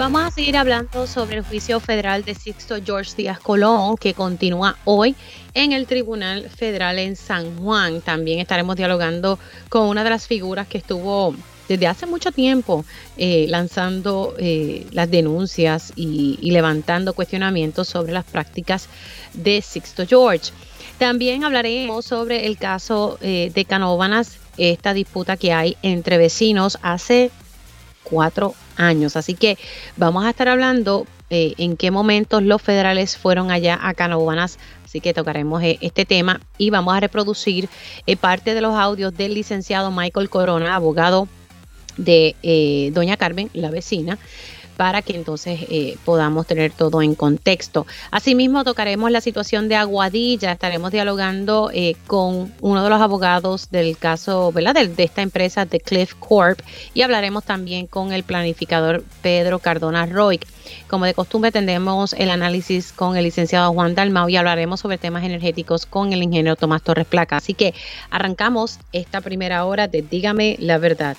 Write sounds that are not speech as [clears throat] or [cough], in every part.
Vamos a seguir hablando sobre el juicio federal de Sixto George Díaz Colón, que continúa hoy en el Tribunal Federal en San Juan. También estaremos dialogando con una de las figuras que estuvo desde hace mucho tiempo eh, lanzando eh, las denuncias y, levantando cuestionamientos sobre las prácticas de Sixto George. También hablaremos sobre el caso eh, de Canóvanas, esta disputa que hay entre vecinos hace cuatro años. Así que vamos a estar hablando eh, en qué momentos los federales fueron allá a Canóvanas. Así que tocaremos eh, este tema y vamos a reproducir eh, parte de los audios del licenciado Michael Corona, abogado de Doña Carmen, la vecina para que entonces eh, podamos tener todo en contexto. Asimismo, tocaremos la situación de Aguadilla, estaremos dialogando eh, con uno de los abogados del caso, ¿verdad? De, esta empresa, de Cliff Corp, y hablaremos también con el planificador Pedro Cardona Roy. Como de costumbre, tendremos el análisis con el licenciado Juan Dalmau y hablaremos sobre temas energéticos con el ingeniero Tomás Torres Placa. Así que arrancamos esta primera hora de Dígame la verdad.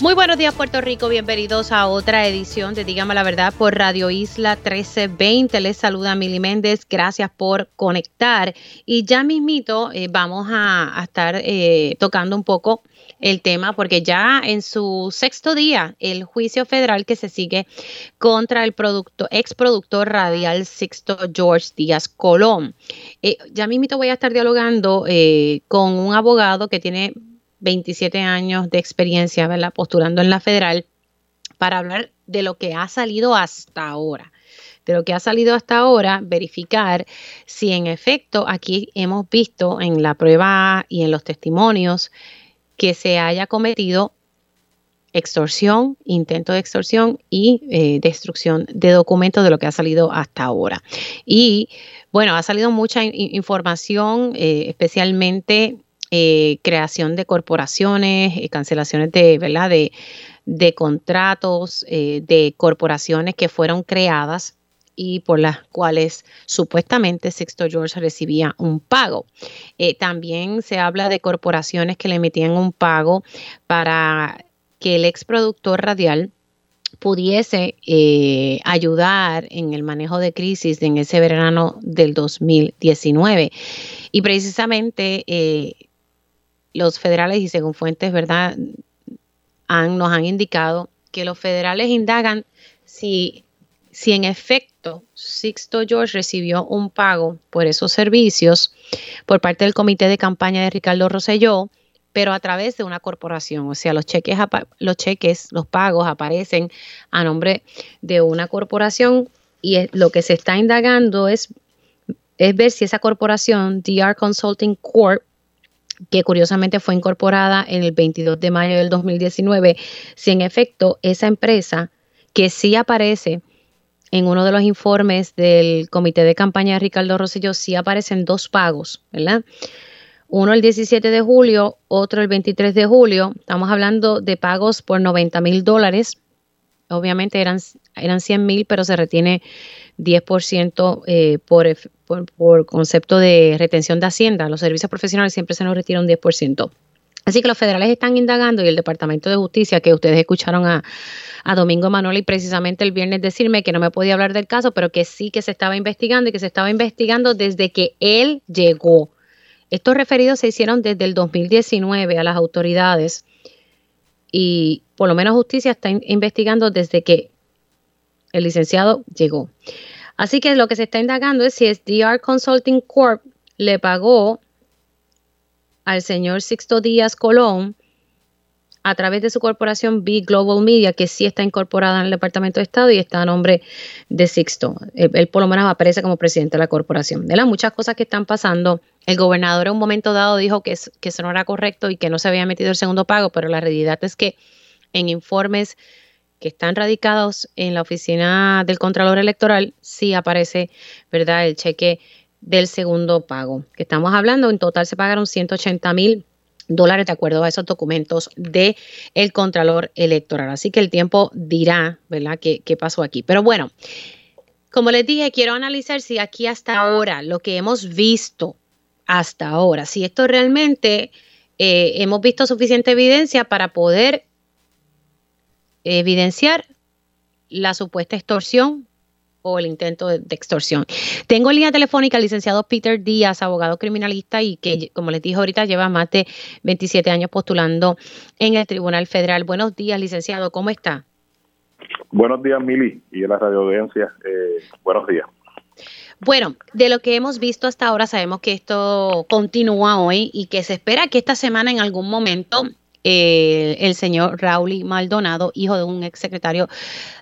Muy buenos días Puerto Rico, bienvenidos a otra edición de Dígame la Verdad por Radio Isla 1320. Les saluda Mili Méndez, gracias por conectar. Y ya mismito eh, vamos a, estar eh, tocando un poco el tema porque ya en su sexto día el juicio federal que se sigue contra el producto, ex productor radial Sixto George Díaz Colón. Eh, ya mismito voy a estar dialogando con un abogado que tiene 27 años de experiencia, ¿verdad? Posturando en la federal para hablar de lo que ha salido hasta ahora. De lo que ha salido hasta ahora, verificar si en efecto aquí hemos visto en la prueba y en los testimonios que se haya cometido extorsión, intento de extorsión y eh, destrucción de documentos de lo que ha salido hasta ahora. Y bueno, ha salido mucha información, eh, especialmente eh, creación de corporaciones, eh, cancelaciones de, ¿verdad? de, contratos eh, de corporaciones que fueron creadas y por las cuales supuestamente Sixto George recibía un pago. también se habla de corporaciones que le emitían un pago para que el ex productor radial pudiese ayudar en el manejo de crisis en ese verano del 2019. Y precisamente los federales, y según fuentes, ¿verdad? Han, nos han indicado que los federales indagan si, si en efecto Sixto George recibió un pago por esos servicios por parte del comité de campaña de Ricardo Rosselló, pero a través de una corporación. O sea, los cheques, los cheques, los pagos aparecen a nombre de una corporación y lo que se está indagando es, es ver si esa corporación, DR Consulting Corp, que curiosamente fue incorporada en el 22 de mayo del 2019, si en efecto esa empresa que sí aparece en uno de los informes del comité de campaña de Ricardo Rosselló, sí aparecen dos pagos, ¿verdad? Uno el 17 de julio, otro el 23 de julio. Estamos hablando de pagos por 90 mil dólares. Obviamente eran, eran 100 mil, pero se retiene 10% eh, por, por, concepto de retención de Hacienda. Los servicios profesionales siempre se nos retiran un 10%. Así que los federales están indagando y el Departamento de Justicia, que ustedes escucharon a, a Domingo Manoli precisamente el viernes decirme que no me podía hablar del caso, pero que sí que se estaba investigando y que se estaba investigando desde que él llegó. Estos referidos se hicieron desde el 2019 a las autoridades y por lo menos justicia está investigando desde que el licenciado llegó. Así que lo que se está indagando es si es DR Consulting Corp le pagó al señor Sixto Díaz Colón a través de su corporación B Global Media, que sí está incorporada en el Departamento de Estado y está a nombre de Sixto. Él, por lo menos aparece como presidente de la corporación. De las muchas cosas que están pasando El gobernador en un momento dado dijo que, que eso no era correcto y que no se había metido el segundo pago, pero la realidad es que en informes que están radicados en la oficina del Contralor Electoral, sí aparece, ¿verdad?, el cheque del segundo pago. Que estamos hablando, en total se pagaron 180 mil dólares de acuerdo a esos documentos el Contralor Electoral. Así que el tiempo dirá, ¿verdad?, qué, qué pasó aquí. Pero bueno, como les dije, quiero analizar si aquí hasta ahora, lo que hemos visto hasta ahora, si esto realmente eh, hemos visto suficiente evidencia para poder evidenciar la supuesta extorsión o el intento de, extorsión. Tengo en línea telefónica al licenciado Peter Díaz, abogado criminalista y que, como les dije ahorita, lleva más de 27 años postulando en el Tribunal Federal. Buenos días, licenciado, ¿cómo está? Buenos días, Mili, y en la radio audiencia. Eh, buenos días. Bueno, de lo que hemos visto hasta ahora, sabemos que esto continúa hoy y que se espera que esta semana en algún momento eh, el señor Raúl Maldonado, hijo de un exsecretario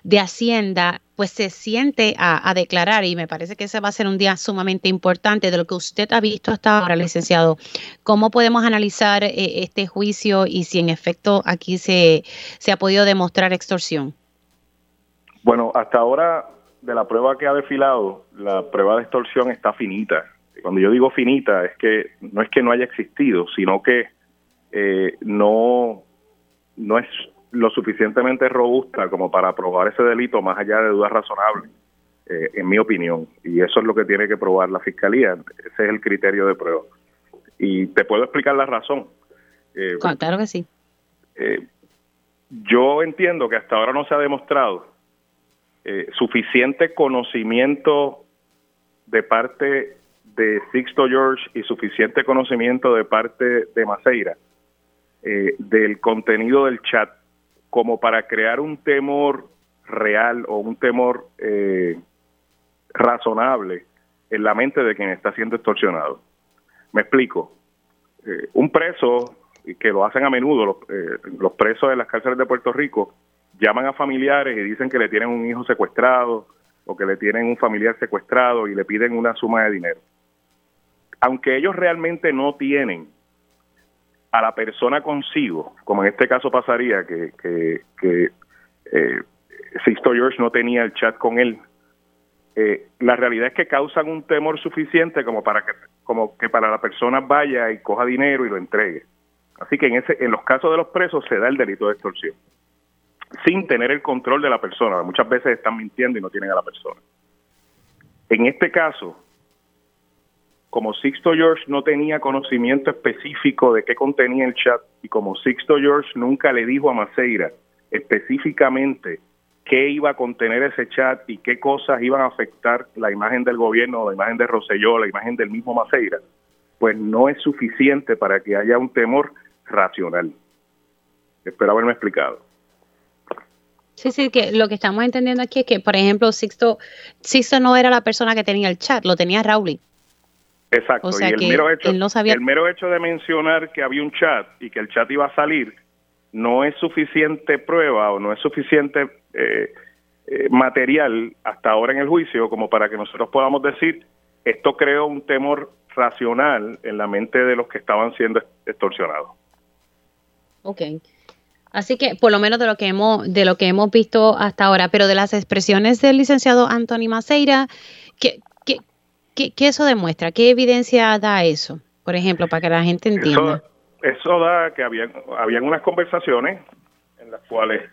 de Hacienda, pues se siente a, declarar y me parece que ese va a ser un día sumamente importante de lo que usted ha visto hasta ahora, licenciado. ¿Cómo podemos analizar eh, este juicio y si en efecto aquí se, se ha podido demostrar extorsión? Bueno, hasta ahora de la prueba que ha desfilado, la prueba de extorsión está finita. Cuando yo digo finita es que no es que no haya existido, sino que eh, no, no es lo suficientemente robusta como para probar ese delito más allá de dudas razonables, eh, en mi opinión. Y eso es lo que tiene que probar la Fiscalía. Ese es el criterio de prueba. Y te puedo explicar la razón. Eh, claro que sí. yo entiendo que hasta ahora no se ha demostrado suficiente conocimiento de parte de Sixto George y suficiente conocimiento de parte de Maceira eh, del contenido del chat como para crear un temor real o un temor eh, razonable en la mente de quien está siendo extorsionado. Me explico. Eh, un preso, que lo hacen a menudo los, los presos de las cárceles de Puerto Rico, llaman a familiares y dicen que le tienen un hijo secuestrado o que le tienen un familiar secuestrado y le piden una suma de dinero. Aunque ellos realmente no tienen a la persona consigo, como en este caso pasaría que, que, que eh, Sixto George no tenía el chat con él, eh, la realidad es que causan un temor suficiente como para que como que para la persona vaya y coja dinero y lo entregue. Así que en ese en los casos de los presos se da el delito de extorsión sin tener el control de la persona. Muchas veces están mintiendo y no tienen a la persona. En este caso, como Sixto George no tenía conocimiento específico de qué contenía el chat y como Sixto George nunca le dijo a Maceira específicamente qué iba a contener ese chat y qué cosas iban a afectar la imagen del gobierno, la imagen de Roselló, la imagen del mismo Maceira, pues no es suficiente para que haya un temor racional. Espero haberme explicado. Sí, sí, que lo que estamos entendiendo aquí es que, por ejemplo, Sixto, Sixto no era la persona que tenía el chat, lo tenía Rowley. Exacto, y el mero, hecho, el mero hecho de mencionar que había un chat y que el chat iba a salir no es suficiente prueba o no es suficiente eh, eh, material hasta ahora en el juicio como para que nosotros podamos decir esto creó un temor racional en la mente de los que estaban siendo extorsionados. Ok. Así que por lo menos de lo que hemos de lo que hemos visto hasta ahora, pero de las expresiones del licenciado Anthony Maceira, que ¿Qué, eso demuestra? ¿Qué evidencia da eso? Por ejemplo, para que la gente entienda. Eso, da que había, habían unas conversaciones en las cuales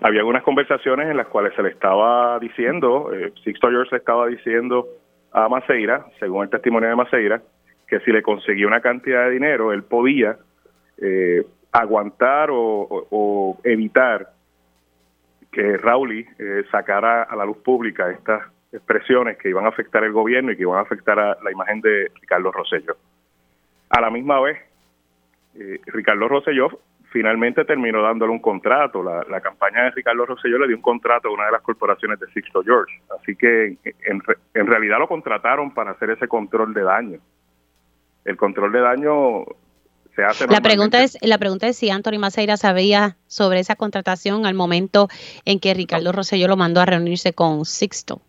había unas conversaciones en las cuales se le estaba diciendo, eh, Sixto George le estaba diciendo a Maceira, según el testimonio de Maceira, que si le conseguía una cantidad de dinero, él podía eh, aguantar o, evitar que Rauli eh, sacara a la luz pública estas expresiones que iban a afectar el gobierno y que iban a afectar a la imagen de Ricardo Rosselló. A la misma vez, eh, Ricardo Rosselló finalmente terminó dándole un contrato. La, campaña de Ricardo Rosselló le dio un contrato a una de las corporaciones de Sixto George. Así que en, en realidad lo contrataron para hacer ese control de daño. El control de daño se hace. La pregunta es, la pregunta es si Anthony Maceira sabía sobre esa contratación al momento en que Ricardo Rosselló lo mandó a reunirse con Sixto.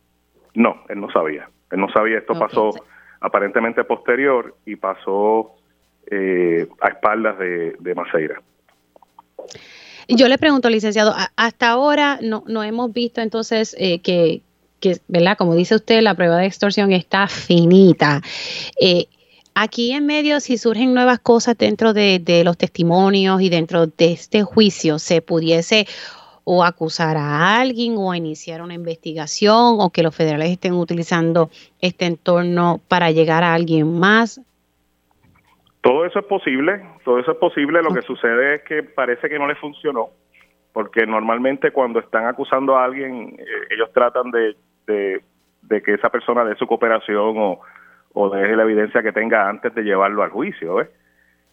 No, él no sabía. Él no sabía, esto pasó aparentemente posterior y pasó eh, a espaldas de, de Maceira. Yo le pregunto, licenciado, hasta ahora no, no hemos visto entonces eh, que, que, ¿verdad? Como dice usted, la prueba de extorsión está finita. Eh, aquí en medio, si surgen nuevas cosas dentro de, de, los testimonios y dentro de este juicio, se pudiese o acusar a alguien o iniciar una investigación o que los federales estén utilizando este entorno para llegar a alguien más. Todo eso es posible, todo eso es posible. Lo que sucede es que parece que no le funcionó, porque normalmente cuando están acusando a alguien, eh, ellos tratan de, de, que esa persona dé su cooperación o, o deje la evidencia que tenga antes de llevarlo al juicio. Eh,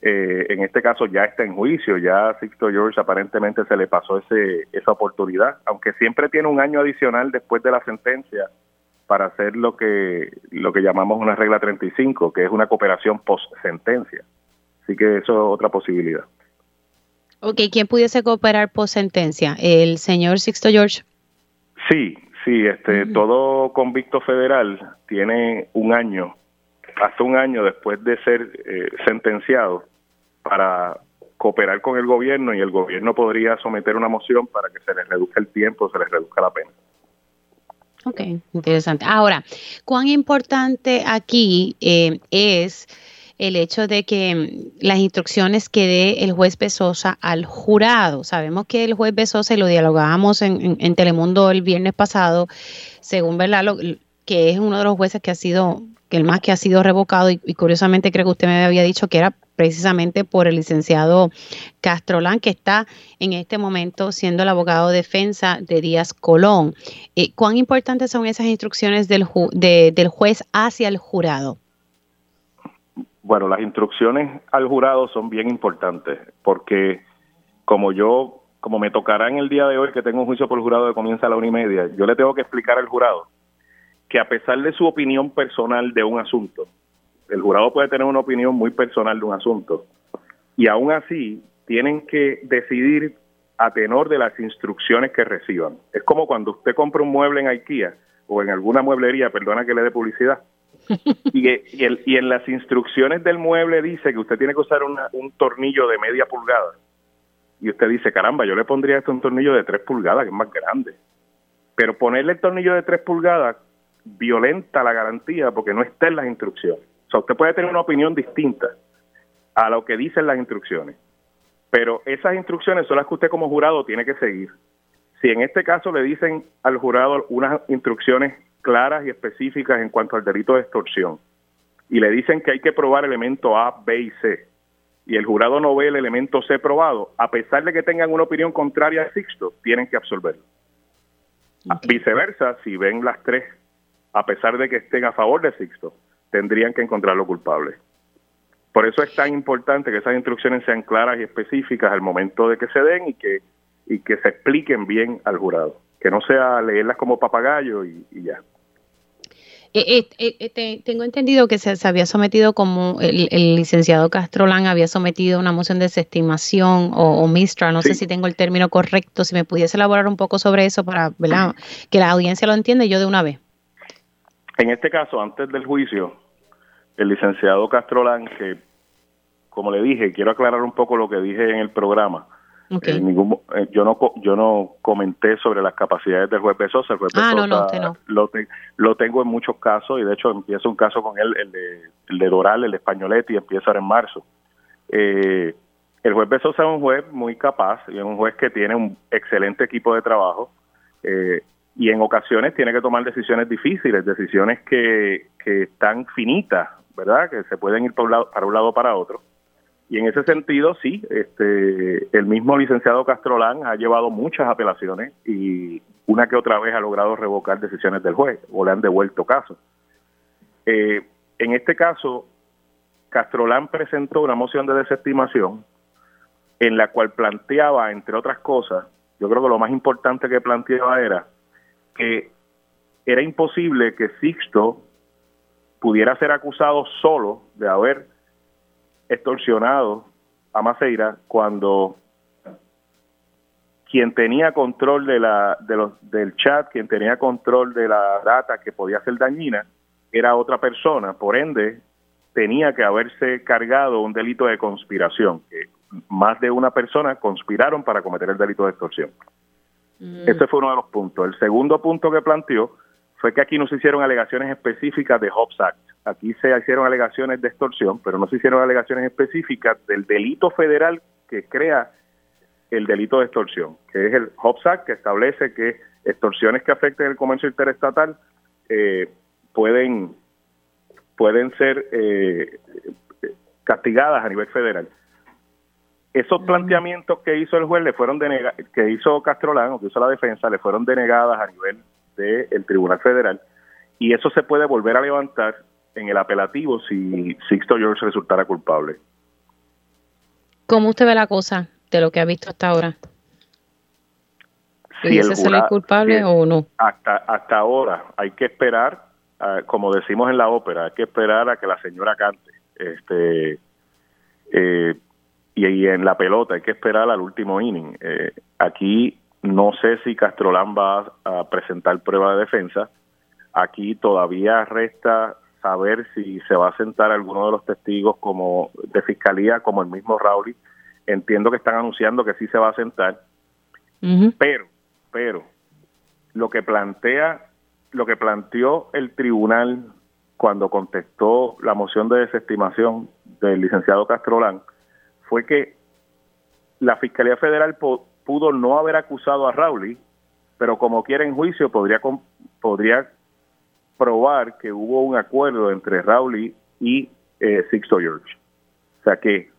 en este caso ya está en juicio, ya Sixto George aparentemente se le pasó ese, esa oportunidad, aunque siempre tiene un año adicional después de la sentencia para hacer lo que lo que llamamos una regla 35, que es una cooperación post sentencia. Así que eso es otra posibilidad. Ok, ¿quién pudiese cooperar post sentencia? ¿El señor Sixto George? Sí, sí, este, todo convicto federal tiene un año, hasta un año después de ser eh, sentenciado para cooperar con el gobierno y el gobierno podría someter una moción para que se les reduzca el tiempo, se les reduzca la pena. Ok, interesante. Ahora, ¿cuán importante aquí eh, es el hecho de que mm, las instrucciones que dé el juez Besosa al jurado? Sabemos que el juez Besosa, y lo dialogábamos en, Telemundo el viernes pasado, según verdad, lo, que es uno de los jueces que ha sido, que el más que ha sido revocado, y, curiosamente creo que usted me había dicho que era precisamente por el licenciado Castrolán, que está en este momento siendo el abogado de defensa de Díaz Colón. Eh, ¿Cuán importantes son esas instrucciones del, del juez hacia el jurado? Bueno, las instrucciones al jurado son bien importantes porque como yo, como me tocará en el día de hoy que tengo un juicio por jurado que comienza a la una y media, yo le tengo que explicar al jurado que a pesar de su opinión personal de un asunto, el jurado puede tener una opinión muy personal de un asunto y aún así tienen que decidir a tenor de las instrucciones que reciban. Es como cuando usted compra un mueble en IKEA o en alguna mueblería, perdona que le dé publicidad, [laughs] y, y, el, y, en las instrucciones del mueble dice que usted tiene que usar una, un tornillo de media pulgada. Y usted dice, caramba, yo le pondría esto un tornillo de tres pulgadas, que es más grande. Pero ponerle el tornillo de tres pulgadas violenta la garantía porque no está en las instrucciones. O sea, usted puede tener una opinión distinta a lo que dicen las instrucciones, pero esas instrucciones son las que usted como jurado tiene que seguir. Si en este caso le dicen al jurado unas instrucciones claras y específicas en cuanto al delito de extorsión y le dicen que hay que probar elemento A, B y C, y el jurado no ve el elemento C probado, a pesar de que tengan una opinión contraria a Sixto, tienen que absolverlo. Okay. Viceversa, si ven las tres, a pesar de que estén a favor de Sixto, tendrían que encontrarlo culpable. Por eso es tan importante que esas instrucciones sean claras y específicas al momento de que se den y que, y que se expliquen bien al jurado, que no sea leerlas como papagayo y, y ya. Eh, eh, eh, te, tengo entendido que se, se había sometido como el, el, licenciado Castrolán había sometido una moción de desestimación o, o mistra, no sí. sé si tengo el término correcto, si me pudiese elaborar un poco sobre eso para ¿verdad? que la audiencia lo entienda yo de una vez. En este caso, antes del juicio, el licenciado Castrolán, que como le dije, quiero aclarar un poco lo que dije en el programa. Okay. En ningún, eh, yo no yo no comenté sobre las capacidades del juez Besosa. El juez ah, Besosa no, no, no. Lo, te, lo, tengo en muchos casos y de hecho empieza un caso con él, el de, el de Doral, el Españoletti, empieza ahora en marzo. Eh, el juez Besosa es un juez muy capaz y es un juez que tiene un excelente equipo de trabajo. Y en ocasiones tiene que tomar decisiones difíciles, decisiones que, que están finitas, ¿verdad? Que se pueden ir para un lado para, un lado, para otro. Y en ese sentido, sí, este, el mismo licenciado Castrolán ha llevado muchas apelaciones y una que otra vez ha logrado revocar decisiones del juez o le han devuelto casos. Eh, en este caso, Castrolán presentó una moción de desestimación en la cual planteaba, entre otras cosas, yo creo que lo más importante que planteaba era que era imposible que Sixto pudiera ser acusado solo de haber extorsionado a Maceira cuando quien tenía control de la de los del chat, quien tenía control de la data que podía ser dañina, era otra persona, por ende tenía que haberse cargado un delito de conspiración, que más de una persona conspiraron para cometer el delito de extorsión. Mm. Ese fue uno de los puntos. El segundo punto que planteó fue que aquí no se hicieron alegaciones específicas de Hobbs Act. Aquí se hicieron alegaciones de extorsión, pero no se hicieron alegaciones específicas del delito federal que crea el delito de extorsión, que es el Hobbs Act, que establece que extorsiones que afecten el comercio interestatal eh, pueden pueden ser eh, castigadas a nivel federal. Esos planteamientos que hizo el juez le fueron que hizo Castrolán o que hizo la defensa, le fueron denegadas a nivel del Tribunal Federal y eso se puede volver a levantar en el apelativo si Sixto George resultara culpable. ¿Cómo usted ve la cosa de lo que ha visto hasta ahora? Si ¿Y sale culpable o no? Hasta, hasta ahora hay que esperar como decimos en la ópera, hay que esperar a que la señora cante. Este, eh, y, en la pelota hay que esperar al último inning. Eh, aquí no sé si Castrolán va a, presentar prueba de defensa. Aquí todavía resta saber si se va a sentar alguno de los testigos como de fiscalía, como el mismo Rauli. Entiendo que están anunciando que sí se va a sentar, pero, pero lo que plantea lo que planteó el tribunal cuando contestó la moción de desestimación del licenciado Castrolán fue que la Fiscalía Federal pudo no haber acusado a Rowley, pero como quiera en juicio podría podría probar que hubo un acuerdo entre Rowley y eh, Sixto George. O sea que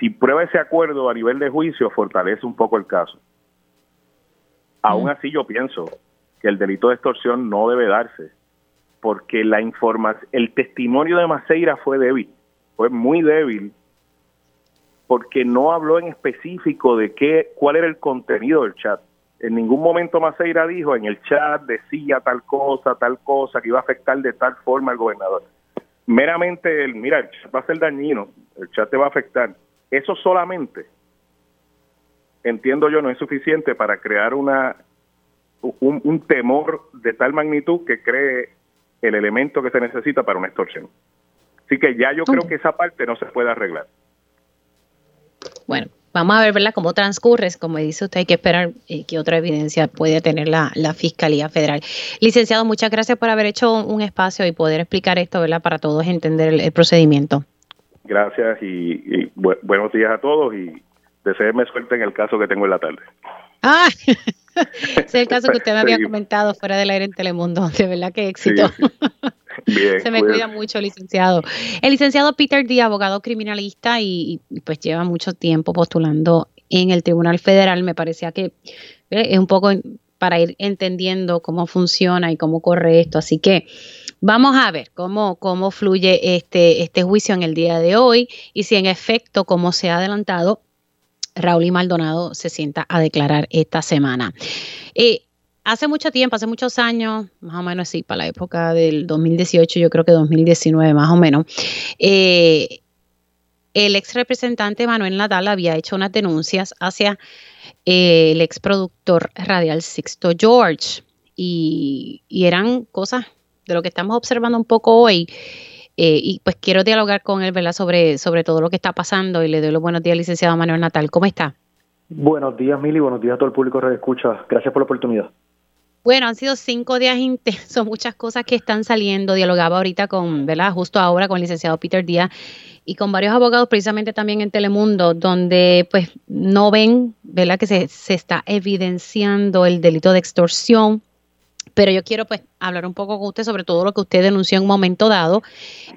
si prueba ese acuerdo a nivel de juicio fortalece un poco el caso. Aún así yo pienso que el delito de extorsión no debe darse, porque la información, el testimonio de Maceira fue débil, fue muy débil, porque no habló en específico de qué, cuál era el contenido del chat. En ningún momento Maceira dijo en el chat decía tal cosa, tal cosa, que iba a afectar de tal forma al gobernador. Meramente el, mira, el chat va a ser dañino, el chat te va a afectar. Eso solamente, entiendo yo, no es suficiente para crear una un, temor de tal magnitud que cree el elemento que se necesita para una extorsión. Así que ya yo creo que esa parte no se puede arreglar. Bueno, vamos a ver ¿verdad? cómo transcurre. Como dice usted, hay que esperar eh, que otra evidencia puede tener la, Fiscalía Federal. Licenciado, muchas gracias por haber hecho un espacio y poder explicar esto ¿verdad? para todos entender el, procedimiento. Gracias y, buenos días a todos y deseenme suerte en el caso que tengo en la tarde. Ah, [laughs] es el caso que usted me había [laughs] comentado fuera del aire en Telemundo. De verdad que éxito. [laughs] Se me cuida mucho, licenciado. El licenciado Peter D, abogado criminalista y, pues lleva mucho tiempo postulando en el Tribunal Federal. Me parecía que eh, es un poco para ir entendiendo cómo funciona y cómo corre esto. Así que vamos a ver cómo, cómo fluye este, este juicio en el día de hoy y si en efecto, como se ha adelantado, Raúl y Maldonado se sienta a declarar esta semana. Eh, hace mucho tiempo, hace muchos años, más o menos sí, para la época del 2018, yo creo que 2019 más o menos, eh, el ex representante Manuel Natal había hecho unas denuncias hacia eh, el ex productor radial Sixto George y, y eran cosas de lo que estamos observando un poco hoy eh, y pues quiero dialogar con él, ¿verdad?, sobre, sobre todo lo que está pasando y le doy los buenos días, licenciado Manuel Natal. ¿Cómo está? Buenos días, Mili, buenos días a todo el público que escucha. Gracias por la oportunidad. Bueno, han sido cinco días [laughs] intensos, muchas cosas que están saliendo. Dialogaba ahorita con, ¿verdad? Justo ahora con el licenciado Peter Díaz y con varios abogados, precisamente también en Telemundo, donde pues no ven, ¿verdad? Que se, se está evidenciando el delito de extorsión pero yo quiero pues hablar un poco con usted sobre todo lo que usted denunció en un momento dado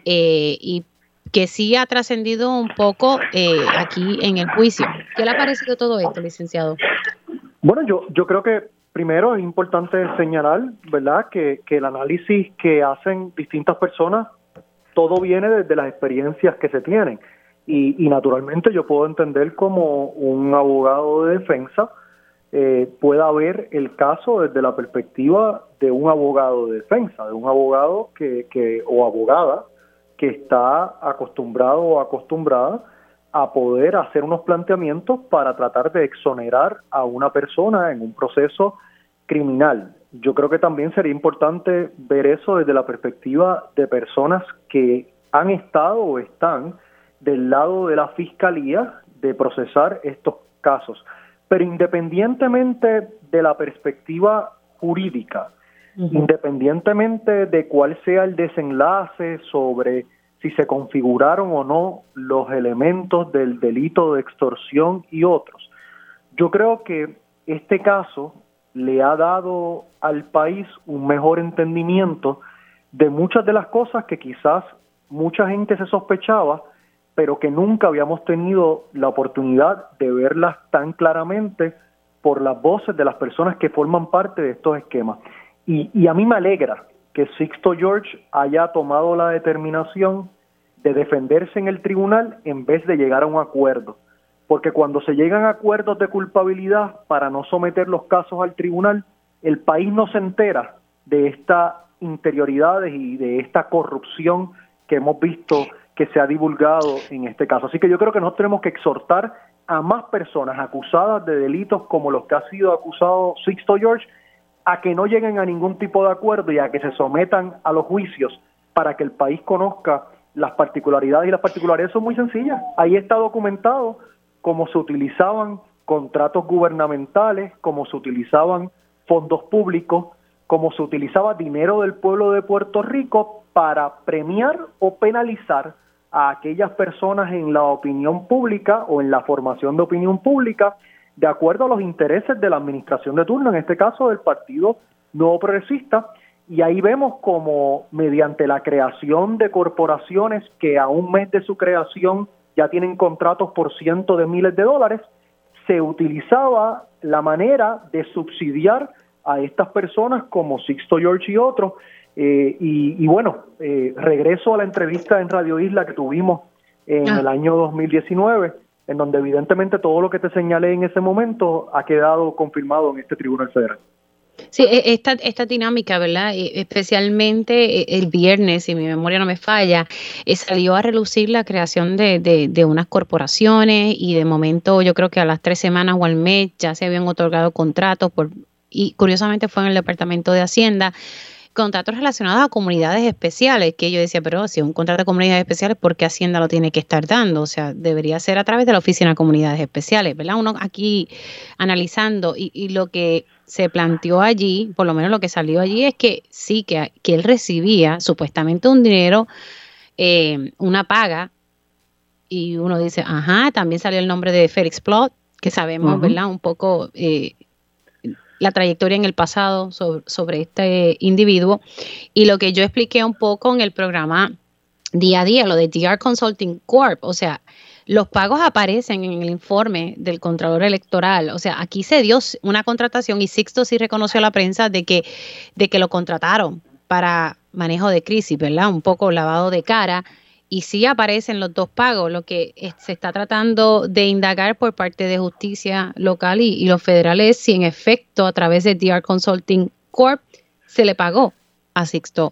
eh, y que sí ha trascendido un poco eh, aquí en el juicio. ¿Qué le ha parecido todo esto, licenciado? Bueno, yo, yo creo que primero es importante señalar, ¿verdad?, que, que el análisis que hacen distintas personas, todo viene desde las experiencias que se tienen. Y, naturalmente yo puedo entender como un abogado de defensa, eh, pueda ver el caso desde la perspectiva de un abogado de defensa, de un abogado que, que o abogada que está acostumbrado o acostumbrada a poder hacer unos planteamientos para tratar de exonerar a una persona en un proceso criminal. yo creo que también sería importante ver eso desde la perspectiva de personas que han estado o están del lado de la fiscalía de procesar estos casos. Pero independientemente de la perspectiva jurídica, independientemente de cuál sea el desenlace sobre si se configuraron o no los elementos del delito de extorsión y otros, yo creo que este caso le ha dado al país un mejor entendimiento de muchas de las cosas que quizás mucha gente se sospechaba, pero que nunca habíamos tenido la oportunidad de verlas tan claramente por las voces de las personas que forman parte de estos esquemas. Y, a mí me alegra que Sixto George haya tomado la determinación de defenderse en el tribunal en vez de llegar a un acuerdo. Porque cuando se llegan a acuerdos de culpabilidad para no someter los casos al tribunal, el país no se entera de estas interioridades y de esta corrupción que hemos visto que se ha divulgado en este caso. Así que yo creo que nosotros tenemos que exhortar a más personas acusadas de delitos como los que ha sido acusado Sixto George a que no lleguen a ningún tipo de acuerdo y a que se sometan a los juicios para que el país conozca las particularidades y las particularidades son muy sencillas. Ahí está documentado cómo se utilizaban contratos gubernamentales, cómo se utilizaban fondos públicos, cómo se utilizaba dinero del pueblo de Puerto Rico para premiar o penalizar a aquellas personas en la opinión pública o en la formación de opinión pública de acuerdo a los intereses de la administración de turno, en este caso del Partido Nuevo Progresista, y ahí vemos como mediante la creación de corporaciones que a un mes de su creación ya tienen contratos por cientos de miles de dólares, se utilizaba la manera de subsidiar a estas personas como Sixto George y otros eh, y, bueno, eh, regreso a la entrevista en Radio Isla que tuvimos en ah. el año 2019, en donde evidentemente todo lo que te señalé en ese momento ha quedado confirmado en este Tribunal Federal. Sí, e, esta, esta dinámica, ¿verdad? E, especialmente e, el viernes, si mi memoria no me falla, eh, salió a relucir la creación de, de, de, unas corporaciones y de momento yo creo que a las tres semanas o al mes ya se habían otorgado contratos por, y curiosamente fue en el Departamento de Hacienda contratos relacionados a comunidades especiales, que yo decía, pero si es un contrato de comunidades especiales, ¿por qué Hacienda lo tiene que estar dando? O sea, debería ser a través de la Oficina de Comunidades Especiales, ¿verdad? Uno aquí analizando y, lo que se planteó allí, por lo menos lo que salió allí es que sí, que, que él recibía supuestamente un dinero, eh, una paga, y uno dice, ajá, también salió el nombre de Félix Plot, que sabemos, ¿verdad? Un poco eh, la trayectoria en el pasado sobre, este individuo y lo que yo expliqué un poco en el programa día a día, lo de DR Consulting Corp, o sea, los pagos aparecen en el informe del Contralor Electoral. O sea, aquí se dio una contratación y Sixto sí reconoció a la prensa de que, de que lo contrataron para manejo de crisis, ¿verdad? Un poco lavado de cara y sí aparecen los dos pagos, lo que se está tratando de indagar por parte de justicia local y, los federales si en efecto a través de DR Consulting Corp se le pagó a Sixto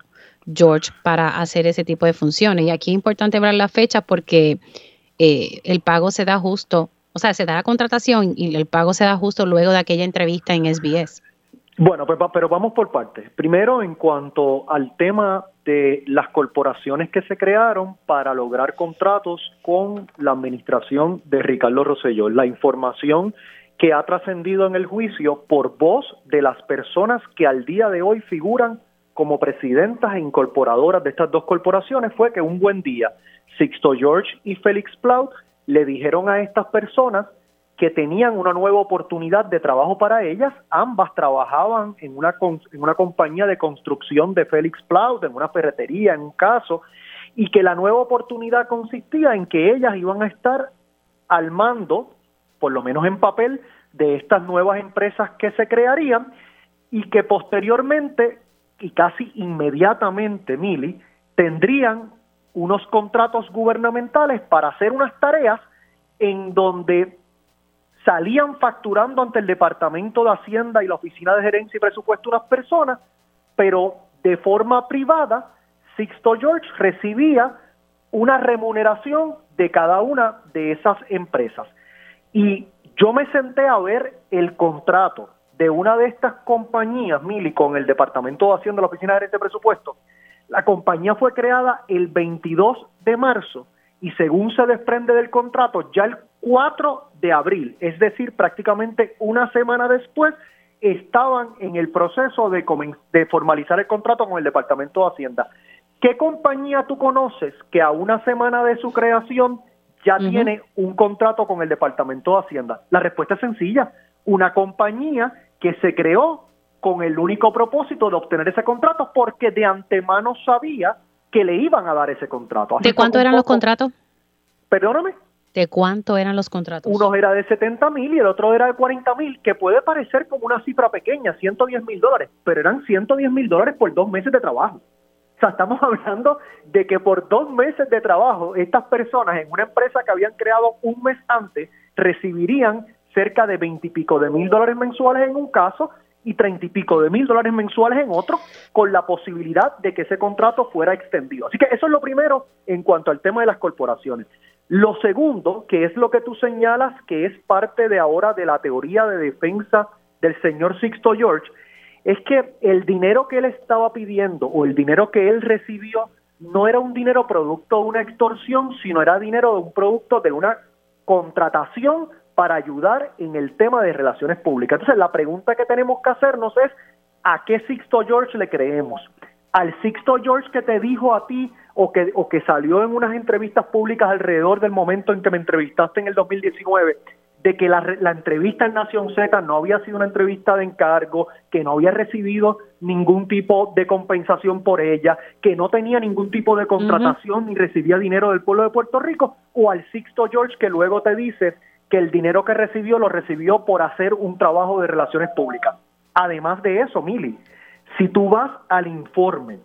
George para hacer ese tipo de funciones. Y aquí es importante ver la fecha porque eh, el pago se da justo, o sea, se da la contratación y el pago se da justo luego de aquella entrevista en SBS. Bueno, pues, pero vamos por partes. Primero, en cuanto al tema de las corporaciones que se crearon para lograr contratos con la administración de Ricardo Rosselló. La información que ha trascendido en el juicio por voz de las personas que al día de hoy figuran como presidentas e incorporadoras de estas dos corporaciones fue que un buen día Sixto George y Félix Plaut le dijeron a estas personas que tenían una nueva oportunidad de trabajo para ellas. Ambas trabajaban en una, en una compañía de construcción de Félix Plaut, en una ferretería en un caso, y que la nueva oportunidad consistía en que ellas iban a estar al mando, por lo menos en papel, de estas nuevas empresas que se crearían y que posteriormente y casi inmediatamente, Mili, tendrían unos contratos gubernamentales para hacer unas tareas en donde salían facturando ante el Departamento de Hacienda y la Oficina de Gerencia y Presupuesto unas personas, pero de forma privada, Sixto George recibía una remuneración de cada una de esas empresas. Y yo me senté a ver el contrato de una de estas compañías, Mili, con el Departamento de Hacienda de la Oficina de Gerente de Presupuesto, la compañía fue creada el 22 de marzo y según se desprende del contrato, ya el 4 de abril, es decir, prácticamente una semana después, estaban en el proceso de, de formalizar el contrato con el Departamento de Hacienda. ¿Qué compañía tú conoces que a una semana de su creación ya tiene un contrato con el Departamento de Hacienda? La respuesta es sencilla. Una compañía que se creó con el único propósito de obtener ese contrato porque de antemano sabía que le iban a dar ese contrato. ¿De cuánto eran los contratos? Perdóname. ¿De cuánto eran los contratos? Uno era de 70 mil y el otro era de 40 mil, que puede parecer como una cifra pequeña, 110 mil dólares, pero eran 110 mil dólares por dos meses de trabajo estamos [laughs] hablando de que por dos meses de trabajo, estas personas en una empresa que habían creado un mes antes recibirían cerca de veintipico de mil dólares mensuales en un caso y treinta y pico de mil dólares mensuales en otro, con la posibilidad de que ese contrato fuera extendido. Así que eso es lo primero en cuanto al tema de las corporaciones. Lo segundo, que es lo que tú señalas, que es parte de ahora de la teoría de defensa del señor Sixto George, es que el dinero que él estaba pidiendo o el dinero que él recibió no era un dinero producto de una extorsión, sino era dinero de un producto de una contratación para ayudar en el tema de relaciones públicas. Entonces, la pregunta que tenemos que hacernos es, ¿a qué Sixto George le creemos? ¿Al Sixto George que te dijo a ti o que, o que salió en unas entrevistas públicas alrededor del momento en que me entrevistaste en el 2019 de que la, la, entrevista en Nación Z no había sido una entrevista de encargo, que no había recibido ningún tipo de compensación por ella, que no tenía ningún tipo de contratación ni recibía dinero del pueblo de Puerto Rico, o al Sixto George que luego te dice que el dinero que recibió lo recibió por hacer un trabajo de relaciones públicas. Además de eso, Mili, si tú vas al informe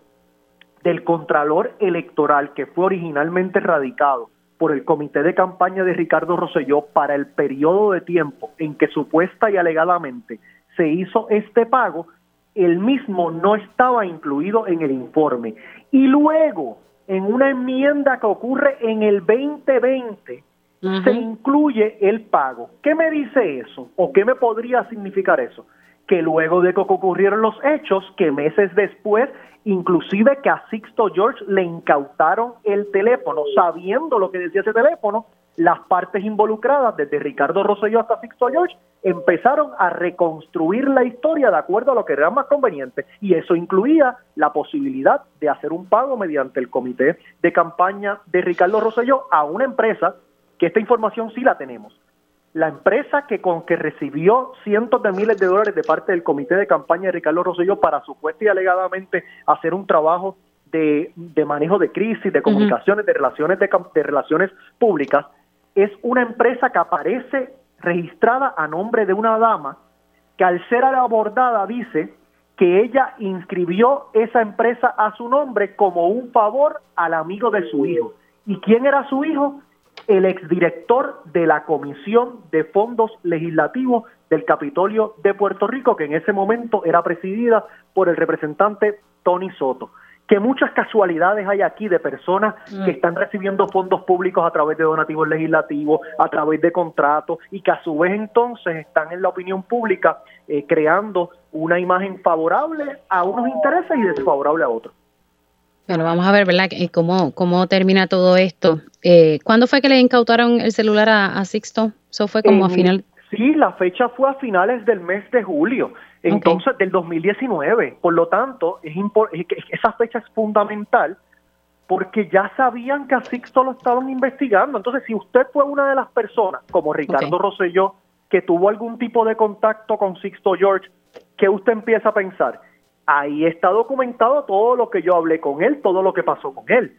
del Contralor Electoral que fue originalmente radicado por el comité de campaña de Ricardo Rosselló para el periodo de tiempo en que supuesta y alegadamente se hizo este pago, el mismo no estaba incluido en el informe. Y luego, en una enmienda que ocurre en el 2020, se incluye el pago. ¿Qué me dice eso? ¿O qué me podría significar eso? Que luego de que ocurrieron los hechos, que meses después inclusive que a Sixto George le incautaron el teléfono, sabiendo lo que decía ese teléfono, las partes involucradas, desde Ricardo Rosselló hasta Sixto George, empezaron a reconstruir la historia de acuerdo a lo que era más conveniente. Y eso incluía la posibilidad de hacer un pago mediante el comité de campaña de Ricardo Rosselló a una empresa, que esta información sí la tenemos, la empresa que con que recibió cientos de miles de dólares de parte del comité de campaña de Ricardo Rosselló para supuesta y alegadamente hacer un trabajo de, manejo de crisis, de comunicaciones, de relaciones de, de relaciones públicas, es una empresa que aparece registrada a nombre de una dama que al ser abordada dice que ella inscribió esa empresa a su nombre como un favor al amigo de su hijo. ¿Y quién era su hijo? El exdirector de la Comisión de Fondos Legislativos del Capitolio de Puerto Rico, que en ese momento era presidida por el representante Tony Soto. Que muchas casualidades hay aquí de personas mm. que están recibiendo fondos públicos a través de donativos legislativos, a través de contratos, y que a su vez entonces están en la opinión pública eh, creando una imagen favorable a unos intereses y desfavorable a otros. Bueno, vamos a ver, ¿verdad? ¿Cómo, cómo termina todo esto? Eh, ¿Cuándo fue que le incautaron el celular a, Sixto? Eso fue como a final. Sí, la fecha fue a finales del mes de julio, entonces del 2019. Por lo tanto, es esa fecha es fundamental porque ya sabían que a Sixto lo estaban investigando. Entonces, si usted fue una de las personas, como Ricardo Rosselló, que tuvo algún tipo de contacto con Sixto George, ¿qué usted empieza a pensar? Ahí está documentado todo lo que yo hablé con él, todo lo que pasó con él.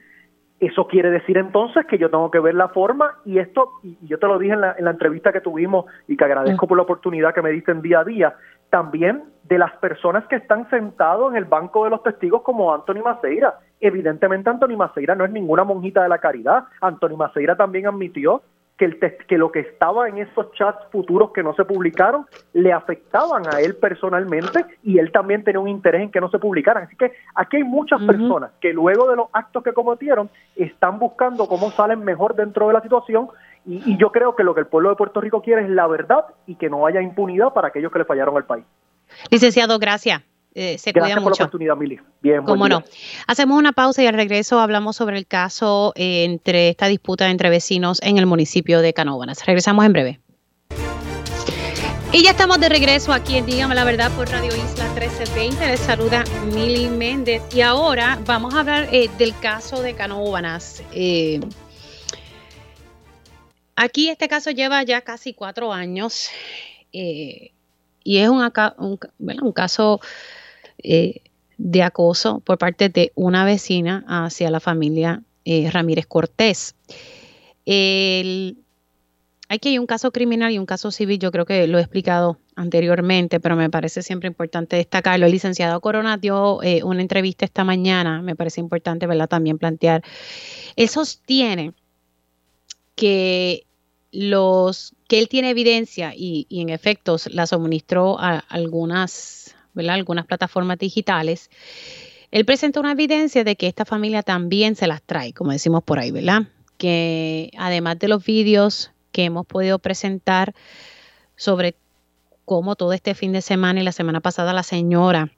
Eso quiere decir entonces que yo tengo que ver la forma y esto, y yo te lo dije en la, entrevista que tuvimos y que agradezco por la oportunidad que me diste en día a día, también de las personas que están sentados en el banco de los testigos como Anthony Maceira. Evidentemente Anthony Maceira no es ninguna monjita de la caridad. Anthony Maceira también admitió que, el que lo que estaba en esos chats futuros que no se publicaron le afectaban a él personalmente y él también tenía un interés en que no se publicaran. Así que aquí hay muchas personas que luego de los actos que cometieron están buscando cómo salen mejor dentro de la situación y, y yo creo que lo que el pueblo de Puerto Rico quiere es la verdad y que no haya impunidad para aquellos que le fallaron al país. Licenciado, gracias. Eh, se Gracias cuida por mucho. la oportunidad, Mili. Bien, Cómo no. Hacemos una pausa y al regreso hablamos sobre el caso eh, entre esta disputa entre vecinos en el municipio de Canóvanas. Regresamos en breve. Y ya estamos de regreso aquí en Dígame la Verdad por Radio Isla 1320. Les saluda Mili Méndez. Y ahora vamos a hablar eh, del caso de Canóvanas. Eh, aquí este caso lleva ya casi cuatro años eh, y es un, un caso eh, de acoso por parte de una vecina hacia la familia eh, Ramírez Cortés. El- aquí hay un caso criminal y un caso civil, yo creo que lo he explicado anteriormente, pero me parece siempre importante destacarlo. El licenciado Corona dio eh, una entrevista esta mañana, me parece importante, ¿verdad? También plantear. Él sostiene que los que él tiene evidencia y, y en efecto la suministró a algunas, algunas plataformas digitales. Él presenta una evidencia de que esta familia también se las trae, como decimos por ahí, ¿verdad? Que además de los vídeos que hemos podido presentar sobre cómo todo este fin de semana y la semana pasada la señora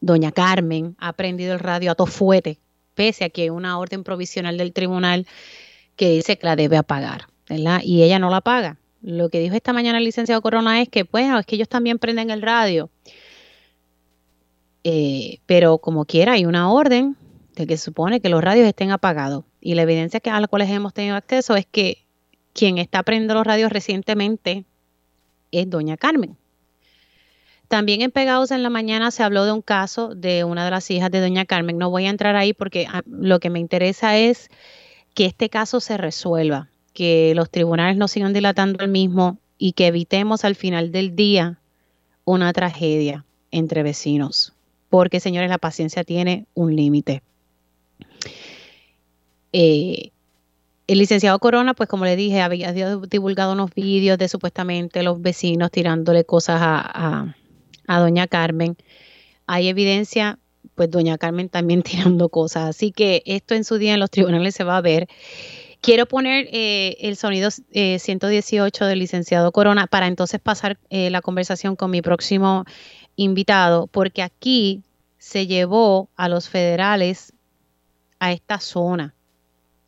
doña Carmen ha prendido el radio a tofuete, pese a que hay una orden provisional del tribunal que dice que la debe apagar, ¿verdad? Y ella no la paga. Lo que dijo esta mañana el licenciado Corona es que, bueno, es que ellos también prenden el radio. Eh, pero como quiera, hay una orden de que supone que los radios estén apagados. Y la evidencia que, a la cual hemos tenido acceso es que quien está prendiendo los radios recientemente es doña Carmen. También en Pegados en la Mañana se habló de un caso de una de las hijas de doña Carmen. No voy a entrar ahí porque ah, lo que me interesa es que este caso se resuelva, que los tribunales no sigan dilatando el mismo y que evitemos al final del día una tragedia entre vecinos. Porque, señores, la paciencia tiene un límite. Eh, el licenciado Corona, pues como le dije, había divulgado unos vídeos de supuestamente los vecinos tirándole cosas a, a, doña Carmen. Hay evidencia, pues doña Carmen también [laughs] tirando cosas. Así que esto en su día en los tribunales se va a ver. Quiero poner eh, el sonido eh, 118 del licenciado Corona para entonces pasar eh, la conversación con mi próximo invitado, porque aquí se llevó a los federales a esta zona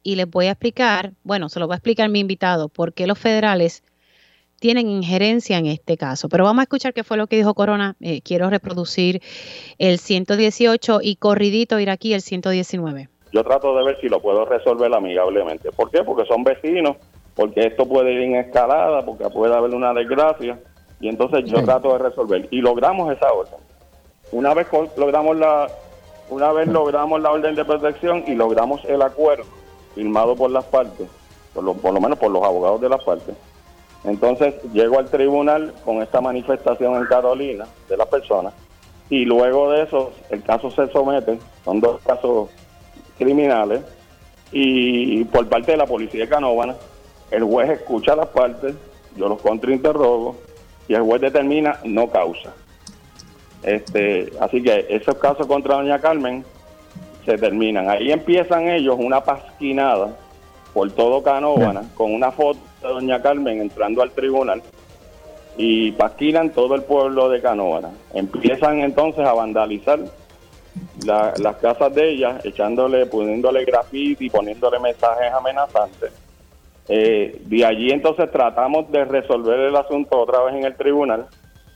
y les voy a explicar, bueno, se lo va a explicar mi invitado, por qué los federales tienen injerencia en este caso. Pero vamos a escuchar qué fue lo que dijo Corona. Eh, quiero reproducir el 118 y corridito ir aquí el 119. Yo trato de ver si lo puedo resolver amigablemente. ¿Por qué? Porque son vecinos, porque esto puede ir en escalada, porque puede haber una desgracia, y entonces yo Sí. trato de resolver. Y logramos esa orden. Una vez logramos la, una vez logramos la orden de protección y logramos el acuerdo firmado por las partes, por lo, por lo menos por los abogados de las partes. Entonces llego al tribunal con esta manifestación en Carolina de las personas y luego de eso el caso se somete, son dos casos criminales y por parte de la policía de Canóvana el juez escucha las partes, yo los contrainterrogo y el juez determina no causa. Este, así que esos casos contra doña Carmen se terminan. Ahí empiezan ellos una pasquinada por todo Canóvana con una foto de doña Carmen entrando al tribunal y pasquinan todo el pueblo de Canóvana. Empiezan entonces a vandalizar la- las casas de ella, echándole, poniéndole graffiti, poniéndole mensajes amenazantes. Eh, de allí entonces tratamos de resolver el asunto otra vez en el tribunal.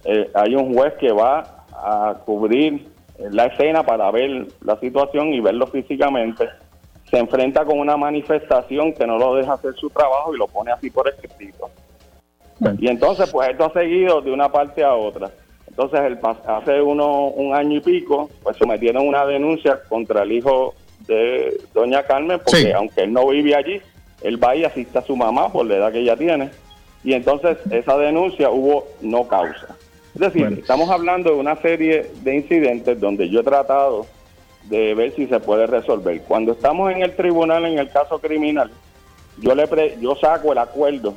Eh, hay un juez que va a cubrir la escena para ver la situación y verlo físicamente. Se enfrenta con una manifestación que no lo deja hacer su trabajo y lo pone así por escrito. Y entonces, pues esto ha seguido de una parte a otra. Entonces, el, hace uno, un año y pico, pues sometieron una denuncia contra el hijo de doña Carmen, porque Sí. aunque él no vive allí, él va y asiste a su mamá por la edad que ella tiene. Y entonces, esa denuncia hubo no causa. Es decir, Bueno. estamos hablando de una serie de incidentes donde yo he tratado de ver si se puede resolver. Cuando estamos en el tribunal, en el caso criminal, yo le pre- yo saco el acuerdo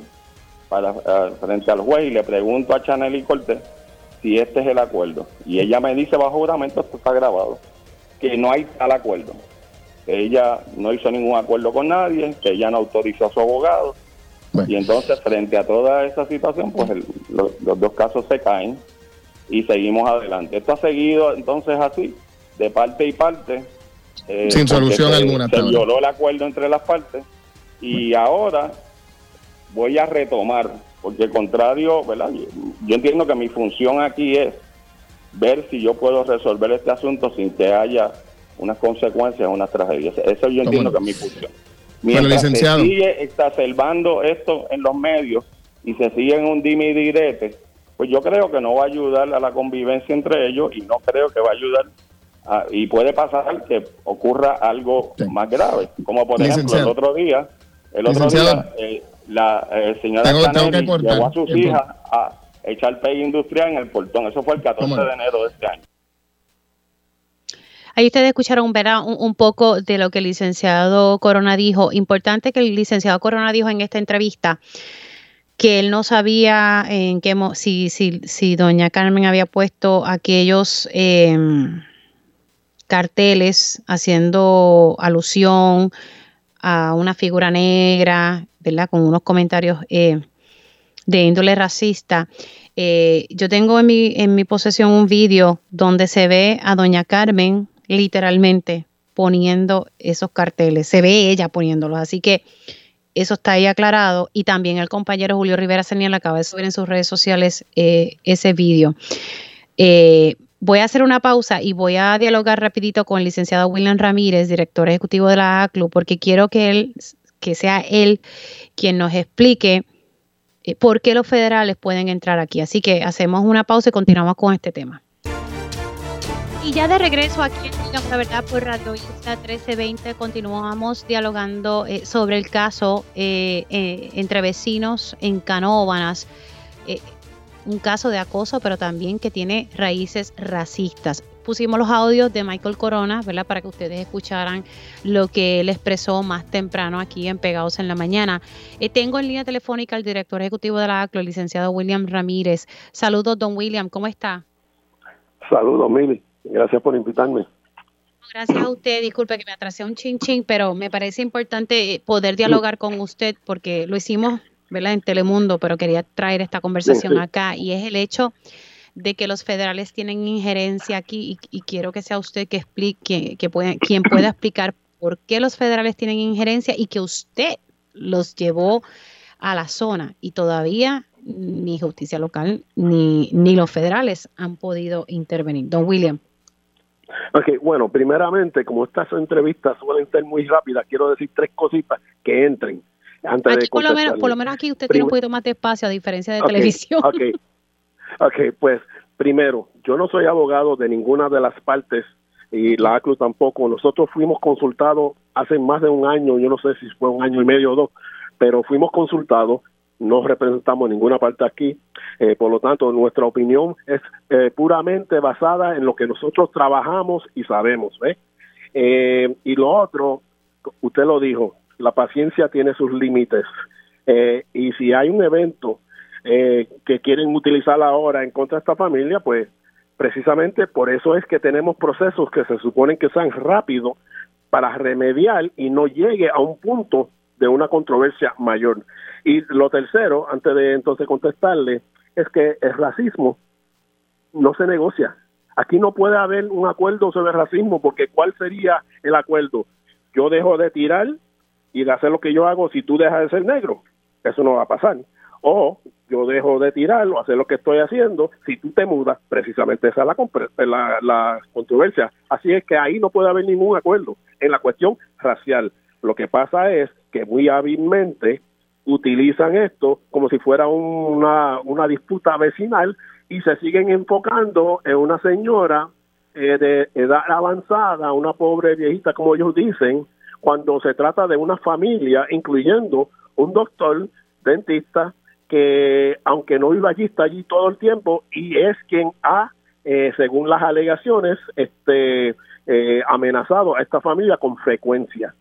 para eh, frente al juez y le pregunto a Chanel y Cortés si este es el acuerdo. Y ella me dice bajo juramento, esto está grabado, que no hay tal acuerdo. Que ella no hizo ningún acuerdo con nadie, que ella no autorizó a su abogado. Bueno. Y entonces, frente a toda esa situación, pues el- lo- los dos casos se caen. y seguimos adelante. Esto ha seguido entonces así, de parte y parte. Eh, Sin solución alguna. Se violó el acuerdo entre las partes y ahora voy a retomar, porque contrario, ¿verdad? Yo entiendo que mi función aquí es ver si yo puedo resolver este asunto sin que haya unas consecuencias, unas tragedias. Eso yo entiendo que es mi función. Mientras se sigue exacerbando esto en los medios y se sigue en un dime y direte, pues yo creo que no va a ayudar a la convivencia entre ellos y no creo que va a ayudar y puede pasar que ocurra algo más grave, como por ejemplo el otro día, el otro día eh, la eh, señora llevó a sus hijas a echar pay industrial en el portón, eso fue el 14 de enero de este año. Ahí ustedes escucharon un, un, poco de lo que el licenciado Corona dijo. Importante que el licenciado Corona dijo en esta entrevista que él no sabía en qué si, si, doña Carmen había puesto aquellos em, carteles haciendo alusión a una figura negra. Con unos comentarios eh, de índole racista. Eh, yo tengo en mi, en mi posesión un vídeo donde se ve a doña Carmen literalmente poniendo esos carteles. Se ve ella poniéndolos. Así que eso está ahí aclarado. Y también el compañero Julio Rivera Senior acaba de subir en sus redes sociales eh, ese vídeo. Eh, voy a hacer una pausa y voy a dialogar rapidito con el licenciado William Ramírez, director ejecutivo de la ACLU, porque quiero que él, que sea él quien nos explique eh, por qué los federales pueden entrar aquí. Así que hacemos una pausa y continuamos con este tema. Y ya de regreso aquí en La Verdad por Radio Isla 1320 continuamos dialogando eh, sobre el caso eh, eh, entre vecinos en Canóbanas. un caso de acoso, pero también que tiene raíces racistas. Pusimos los audios de Michael Corona, ¿verdad? Para que ustedes escucharan lo que él expresó más temprano aquí en Pegados en la Mañana. tengo en línea telefónica al director ejecutivo de la ACLO, el licenciado William Ramírez. Saludos, don William, ¿cómo está? Saludos, Mili. Gracias por invitarme. Gracias a usted, disculpe que me atrasé un chin chin, pero me parece importante poder dialogar con usted porque lo hicimos ¿verdad? en Telemundo, pero quería traer esta conversación acá y es el hecho de que los federales tienen injerencia aquí y, quiero que sea usted que explique, que quien pueda [clears throat] explicar por qué los federales tienen injerencia y que usted los llevó a la zona y todavía ni justicia local ni, ni los federales han podido intervenir. Don William. Ok, bueno, primeramente, como estas entrevistas suelen ser muy rápidas, quiero decir tres cositas que entren. Antes por, lo menos, por lo menos aquí usted tiene un poquito más de espacio, a diferencia de televisión. Ok, ok, pues primero, yo no soy abogado de ninguna de las partes y la ACLU tampoco. Nosotros fuimos consultados hace más de un año, yo no sé si fue un año y medio o dos, pero fuimos consultados no representamos ninguna parte aquí, eh, por lo tanto nuestra opinión es eh, puramente basada en lo que nosotros trabajamos y sabemos. Eh, y lo otro, usted lo dijo, la paciencia tiene sus límites y si hay un evento que quieren utilizar ahora en contra de esta familia, pues precisamente por eso es que tenemos procesos que se suponen que sean rápidos para remediar y no llegue a un punto de una controversia mayor. Y lo tercero, antes de entonces contestarle, es que el racismo no se negocia. Aquí no puede haber un acuerdo sobre racismo porque ¿cuál sería el acuerdo? Yo dejo de tirar y de hacer lo que yo hago si tú dejas de ser negro. Eso no va a pasar. O yo dejo de tirar o hacer lo que estoy haciendo si tú te mudas. Precisamente esa es la, la, la controversia. Así es que ahí no puede haber ningún acuerdo en la cuestión racial. Lo que pasa es que muy hábilmente utilizan esto como si fuera una, una disputa vecinal y se siguen enfocando en una señora eh, de edad avanzada, una pobre viejita, como ellos dicen, cuando se trata de una familia, incluyendo un doctor dentista que, aunque no vive allí, está allí todo el tiempo y es quien ha, eh, según las alegaciones, este, eh, amenazado a esta familia con frecuencia.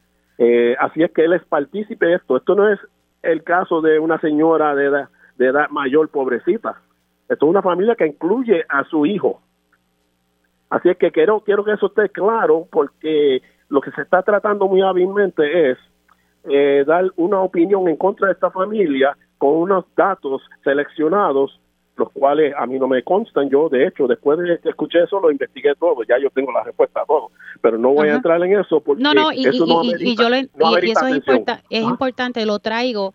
Así es que él es partícipe de esto. Esto no es el caso de una señora de edad, de edad mayor pobrecita. Esto es una familia que incluye a su hijo. Así es que quiero, quiero que eso esté claro porque lo que se está tratando muy hábilmente es eh, dar una opinión en contra de esta familia con unos datos seleccionados los cuales a mí no me constan. Yo, de hecho, después de que escuché eso, lo investigué todo, ya yo tengo la respuesta a todo, pero no voy a entrar en eso porque no, no, y, eso no y, yo lo, y, eso es, es importante, lo traigo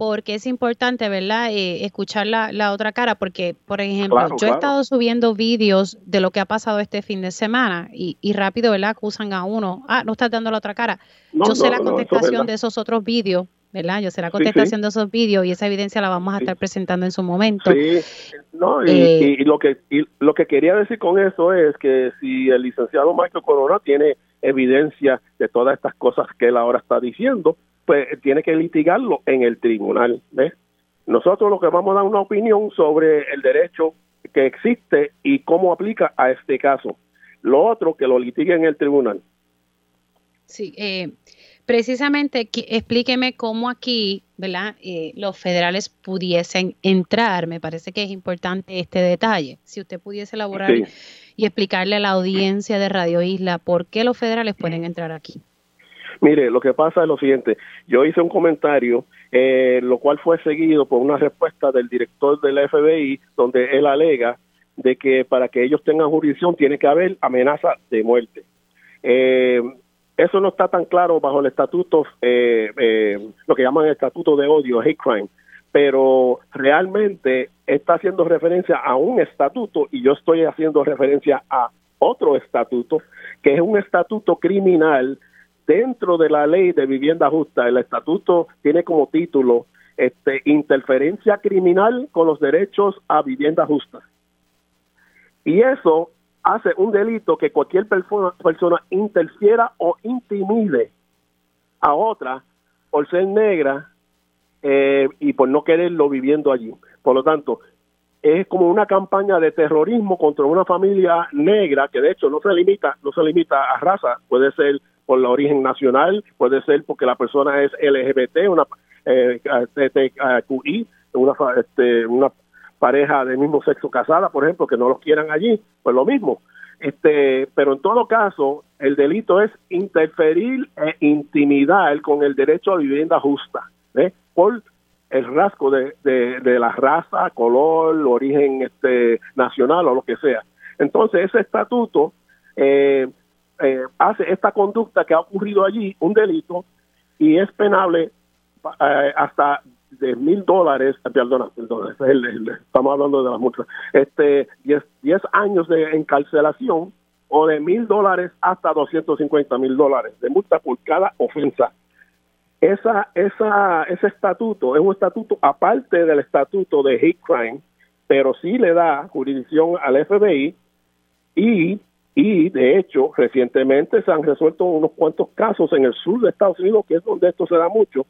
porque es importante, ¿verdad? Eh, escuchar la, la, otra cara, porque, por ejemplo, yo he estado subiendo vídeos de lo que ha pasado este fin de semana y, y rápido, ¿verdad? Acusan a uno, ah, no estás dando la otra cara. yo sé la contestación de esos otros vídeos, ¿verdad? Yo sé la contestación de esos vídeos y esa evidencia la vamos a estar presentando en su momento. Sí, no, y, eh, y, lo que y lo que quería decir con eso es que si el licenciado Michael Corona tiene evidencia de todas estas cosas que él ahora está diciendo, pues tiene que litigarlo en el tribunal. ¿ves? Nosotros lo que vamos a dar una opinión sobre el derecho que existe y cómo aplica a este caso. Lo otro, que lo litigue en el tribunal. Sí, eh, precisamente explíqueme cómo aquí, ¿verdad? Eh, los federales pudiesen entrar. Me parece que es importante este detalle. Si usted pudiese elaborar y explicarle a la audiencia de Radio Isla por qué los federales pueden entrar aquí. Mire, lo que pasa es lo siguiente, yo hice un comentario, eh, lo cual fue seguido por una respuesta del director del FBI, donde él alega de que para que ellos tengan jurisdicción tiene que haber amenaza de muerte. Eh, eso no está tan claro bajo el estatuto, eh, lo que llaman el estatuto de odio, hate crime, pero realmente está haciendo referencia a un estatuto y yo estoy haciendo referencia a otro estatuto, que es un estatuto criminal dentro de la ley de vivienda justa, el estatuto tiene como título este, interferencia criminal con los derechos a vivienda justa. Y eso hace un delito que cualquier persona, interfiera o intimide a otra por ser negra eh, y por no quererlo viviendo allí. Por lo tanto, es como una campaña de terrorismo contra una familia negra que de hecho no se limita no se limita a raza puede ser por la origen nacional, puede ser porque la persona es LGBT, una eh, una, este, una pareja del mismo sexo casada, por ejemplo, que no los quieran allí, pues lo mismo. Este, pero en todo caso, el delito es interferir e intimidar con el derecho a vivienda justa, ¿eh? por el rasgo de, de, la raza, color, origen este, nacional o lo que sea. Entonces, ese estatuto eh, eh, hace esta conducta que ha ocurrido allí, un delito, y es penable eh, hasta de mil dólares, eh, perdona, perdona [laughs] estamos hablando de las multas, este, 10 años de encarcelación o de mil dólares hasta 250 mil dólares de multa por cada ofensa. Esa, esa, ese estatuto es un estatuto aparte del estatuto de hate crime, pero sí le da jurisdicción al FBI y y de hecho, recientemente se han resuelto unos cuantos casos en el sur de Estados Unidos, que es donde esto se da mucho.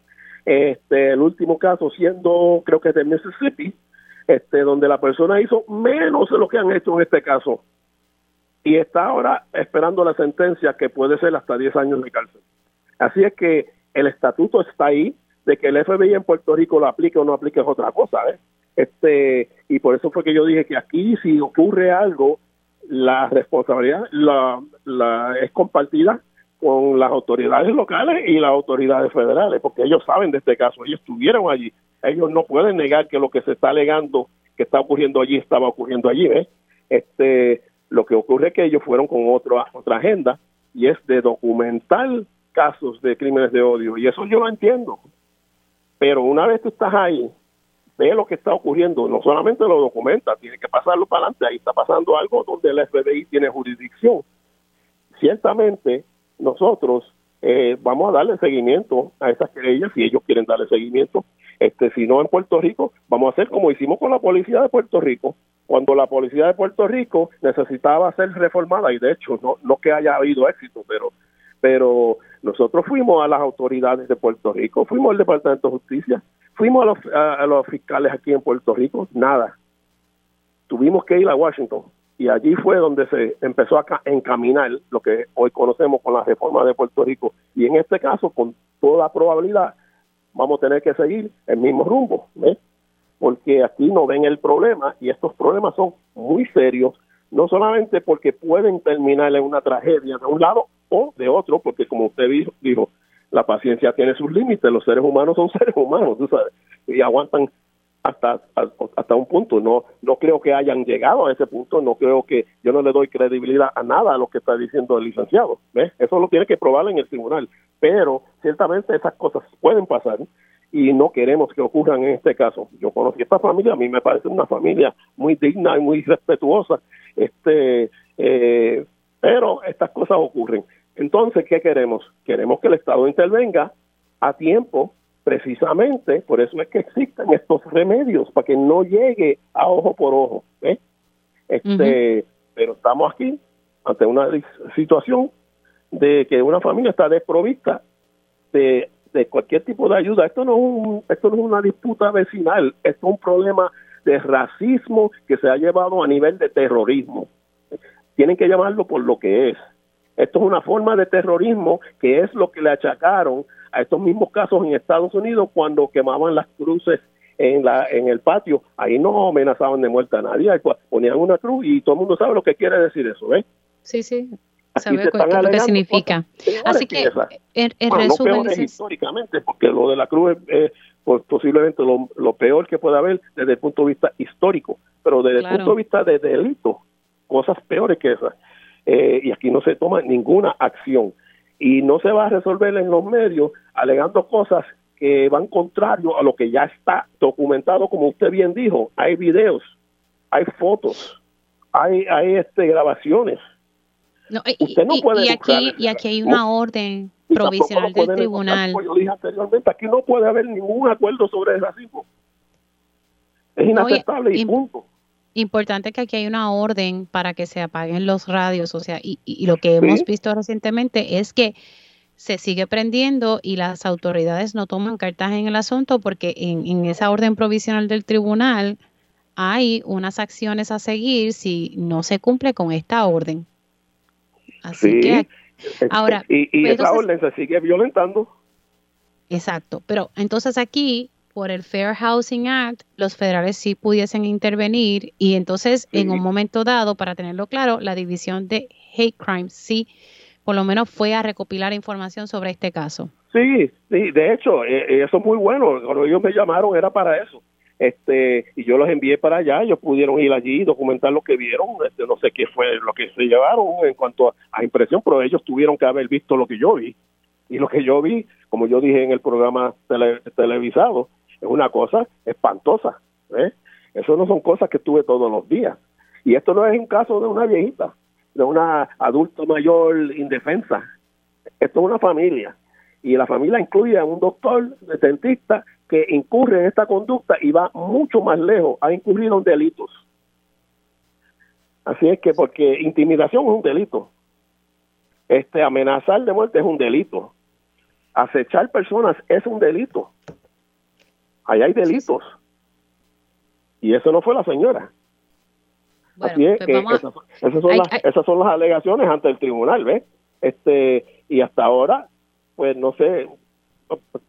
Este, el último caso siendo, creo que de Mississippi, este, donde la persona hizo menos de lo que han hecho en este caso. Y está ahora esperando la sentencia que puede ser hasta 10 años de cárcel. Así es que el estatuto está ahí, de que el FBI en Puerto Rico lo aplique o no aplique es otra cosa. ¿eh? Este, y por eso fue que yo dije que aquí si ocurre algo la responsabilidad la, es compartida con las autoridades locales y las autoridades federales, porque ellos saben de este caso, ellos estuvieron allí, ellos no pueden negar que lo que se está alegando que está ocurriendo allí estaba ocurriendo allí, ¿ves? Este, lo que ocurre es que ellos fueron con otro, otra agenda y es de documentar casos de crímenes de odio y eso yo lo entiendo, pero una vez tú estás ahí ve lo que está ocurriendo, no solamente lo documenta, tiene que pasarlo para adelante, ahí está pasando algo donde el FBI tiene jurisdicción. Ciertamente, nosotros eh, vamos a darle seguimiento a estas querellas si ellos quieren darle seguimiento. Este, si no en Puerto Rico, vamos a hacer como hicimos con la policía de Puerto Rico, cuando la policía de Puerto Rico necesitaba ser reformada y de hecho no, no que haya habido éxito, pero pero nosotros fuimos a las autoridades de Puerto Rico, fuimos al Departamento de Justicia, fuimos a los, a, los fiscales aquí en Puerto Rico, nada. Tuvimos que ir a Washington y allí fue donde se empezó a encaminar lo que hoy conocemos con la reforma de Puerto Rico. Y en este caso, con toda probabilidad, vamos a tener que seguir el mismo rumbo, porque aquí no ven el problema y estos problemas son muy serios, no solamente porque pueden terminar en una tragedia de un lado o de otro, porque como usted dijo, la paciencia tiene sus límites, los seres humanos son [laughs] seres humanos, tú sabes, y aguantan hasta hasta un punto. No no creo que hayan llegado a ese punto no creo que yo no le doy credibilidad a nada a lo que está diciendo el licenciado ¿ves? eso lo tiene que probar en el tribunal. Pero ciertamente esas cosas pueden pasar y no queremos que ocurran en este caso. Yo conocí esta familia a mí me parece una familia muy digna y muy respetuosa este eh, pero estas cosas ocurren. Entonces qué queremos queremos que el estado intervenga a tiempo precisamente por eso es que existen estos remedios para que no llegue a ojo por ojo este pero estamos aquí ante una situación de que una familia está desprovista de, de cualquier tipo de ayuda. Esto no es un, esto no es una disputa vecinal esto es un problema de racismo que se ha llevado a nivel de terrorismo. Tienen que llamarlo por lo que es. Esto es una forma de terrorismo que es lo que le achacaron a estos mismos casos en Estados Unidos cuando quemaban las cruces en la en el patio. Ahí no amenazaban de muerte a nadie, ponían una cruz y todo el mundo sabe lo que quiere decir eso, ¿ves? Sí, sí. Sabe lo que significa. Así que, en, resumen, no históricamente, porque lo de la cruz es, pues, posiblemente lo, peor que puede haber desde el punto de vista histórico, pero desde el punto de vista de delito, cosas peores que esas. Eh, y aquí no se toma ninguna acción y no se va a resolver en los medios alegando cosas que van contrario a lo que ya está documentado, como usted bien dijo, hay videos, hay fotos, hay, hay este grabaciones. y, usted no puede y aquí, y aquí hay una orden provisional del tribunal. Como yo dije anteriormente, aquí no puede haber ningún acuerdo sobre el racismo. Es inaceptable y punto importante que aquí hay una orden para que se apaguen los radios, o sea, y, lo que hemos visto recientemente es que se sigue prendiendo y las autoridades no toman cartas en el asunto porque en, esa orden provisional del tribunal hay unas acciones a seguir si no se cumple con esta orden. Así que ahora y, y esa orden se sigue violentando. Exacto, pero entonces aquí por el Fair Housing Act, los federales sí pudiesen intervenir y entonces en un momento dado, para tenerlo claro, la división de hate crimes sí, por lo menos fue a recopilar información sobre este caso. Sí, sí, de hecho, eh, eh, eso es muy bueno. Cuando ellos me llamaron era para eso. Este, y yo los envié para allá, ellos pudieron ir allí y documentar lo que vieron, este, no sé qué fue lo que se llevaron en cuanto a, impresión, pero ellos tuvieron que haber visto lo que yo vi. Y lo que yo vi, como yo dije en el programa televisado, es una cosa espantosa. ¿eh? Eso no son cosas que tuve todos los días. Y esto no es un caso de una viejita, de una adulta mayor indefensa. Esto es una familia. Y la familia incluye a un doctor de dentista que incurre en esta conducta y va mucho más lejos, ha incurrido en delitos. Así es que porque intimidación es un delito. Este amenazar de muerte es un delito. Acechar personas es un delito. Ahí hay delitos. Y eso no fue la señora. Así es pues que esas, son las, esas son las alegaciones ante el tribunal, ¿ves? Este, y hasta ahora, pues no sé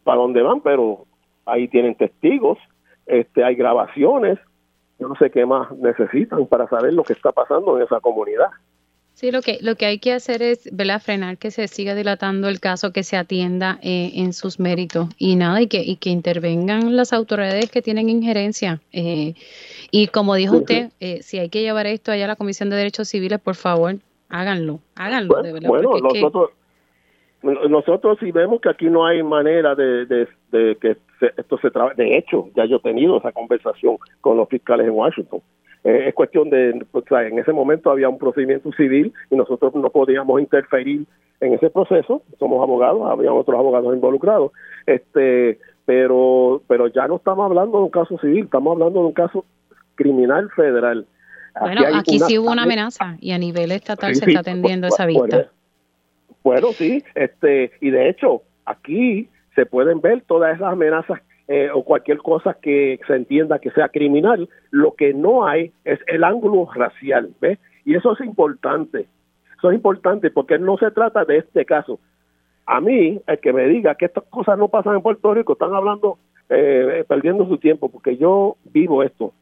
para dónde van, pero ahí tienen testigos, este, hay grabaciones, yo no sé qué más necesitan para saber lo que está pasando en esa comunidad. Sí, lo que, lo que hay que hacer es frenar que se siga dilatando el caso, que se atienda eh, en sus méritos y nada, y que, y que intervengan las autoridades que tienen injerencia. Eh, y como dijo usted, eh, si hay que llevar esto allá a la Comisión de Derechos Civiles, por favor, háganlo, háganlo. Bueno, de verdad, bueno nosotros, nosotros si vemos que aquí no hay manera de, de, que esto se trabaje, de hecho, ya yo he tenido esa conversación con los fiscales en Washington eh, es cuestión de, pues, en ese momento había un procedimiento civil y nosotros no podíamos interferir en ese proceso, somos abogados, había otros abogados involucrados, este, pero, pero ya no estamos hablando de un caso civil, estamos hablando de un caso criminal federal. bueno, aquí sí hubo una amenaza y a nivel estatal se está atendiendo esa vista. Bueno, sí, este, y de hecho, aquí se pueden ver todas esas amenazas eh, o cualquier cosa que se entienda que sea criminal. Lo que no hay es el ángulo racial, ¿ves? Y eso es importante. Eso es importante porque no se trata de este caso. A mí, el que me diga que estas cosas no pasan en Puerto Rico, están hablando, eh, perdiendo su tiempo, porque yo vivo esto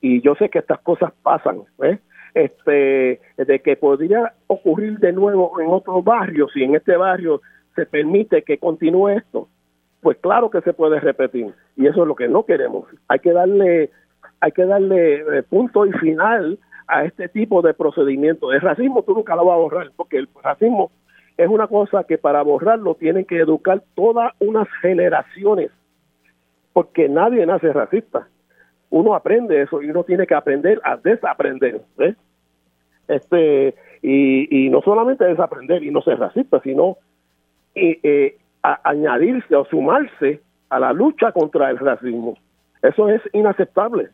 y yo sé que estas cosas pasan, ¿ves? Este, de que podría ocurrir de nuevo en otro barrio, si en este barrio se permite que continúe esto pues claro que se puede repetir y eso es lo que no queremos. Hay que darle hay que darle eh, punto y final a este tipo de procedimiento. El racismo tú nunca lo vas a borrar porque el racismo es una cosa que para borrarlo tienen que educar todas unas generaciones porque nadie nace racista. Uno aprende eso y uno tiene que aprender a desaprender. Este, y, no solamente desaprender y no ser racista, sino eh, añadirse o sumarse a la lucha contra el racismo. Eso es inaceptable.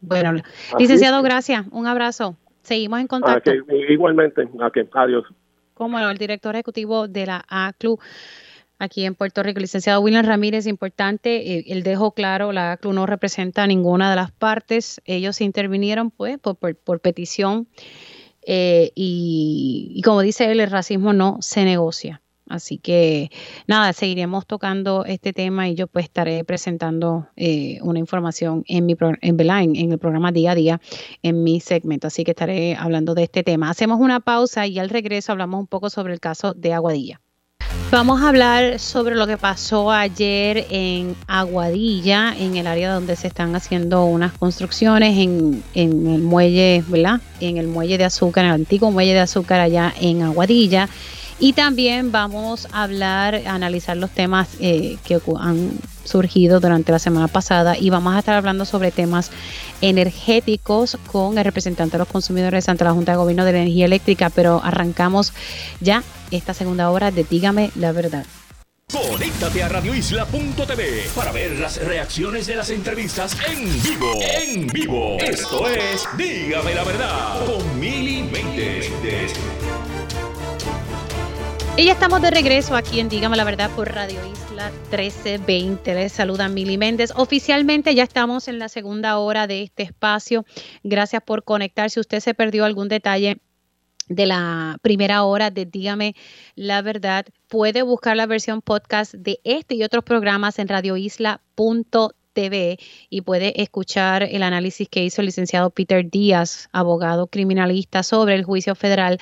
Bueno, licenciado, gracias. Un abrazo. Seguimos en contacto. igualmente. adiós. Como el director ejecutivo de la ACLU aquí en Puerto Rico, licenciado William Ramírez, importante, eh, él dejó claro, la ACLU no representa a ninguna de las partes, ellos intervinieron pues por, por, petición eh, y, y, como dice él, el racismo no se negocia. Así que nada, seguiremos tocando este tema y yo pues estaré presentando eh, una información en mi en, en, el programa día a día en mi segmento. Así que estaré hablando de este tema. Hacemos una pausa y al regreso hablamos un poco sobre el caso de Aguadilla. Vamos a hablar sobre lo que pasó ayer en Aguadilla, en el área donde se están haciendo unas construcciones en, en el muelle, ¿verdad? En el muelle de azúcar, en el antiguo muelle de azúcar allá en Aguadilla. Y también vamos a hablar, a analizar los temas eh, que han surgido durante la semana pasada y vamos a estar hablando sobre temas energéticos con el representante de los consumidores ante la Junta de Gobierno de Energía Eléctrica, pero arrancamos ya esta segunda hora de Dígame la verdad. Conéctate a radioisla.tv para ver las reacciones de las entrevistas en vivo. En vivo. Esto es Dígame la verdad con Mili Méndez. Y ya estamos de regreso aquí en Dígame la Verdad por Radio Isla 1320. Les saluda Mili Méndez. Oficialmente ya estamos en la segunda hora de este espacio. Gracias por conectar. Si usted se perdió algún detalle de la primera hora de Dígame la Verdad, puede buscar la versión podcast de este y otros programas en radioisla.tv y puede escuchar el análisis que hizo el licenciado Peter Díaz, abogado criminalista, sobre el juicio federal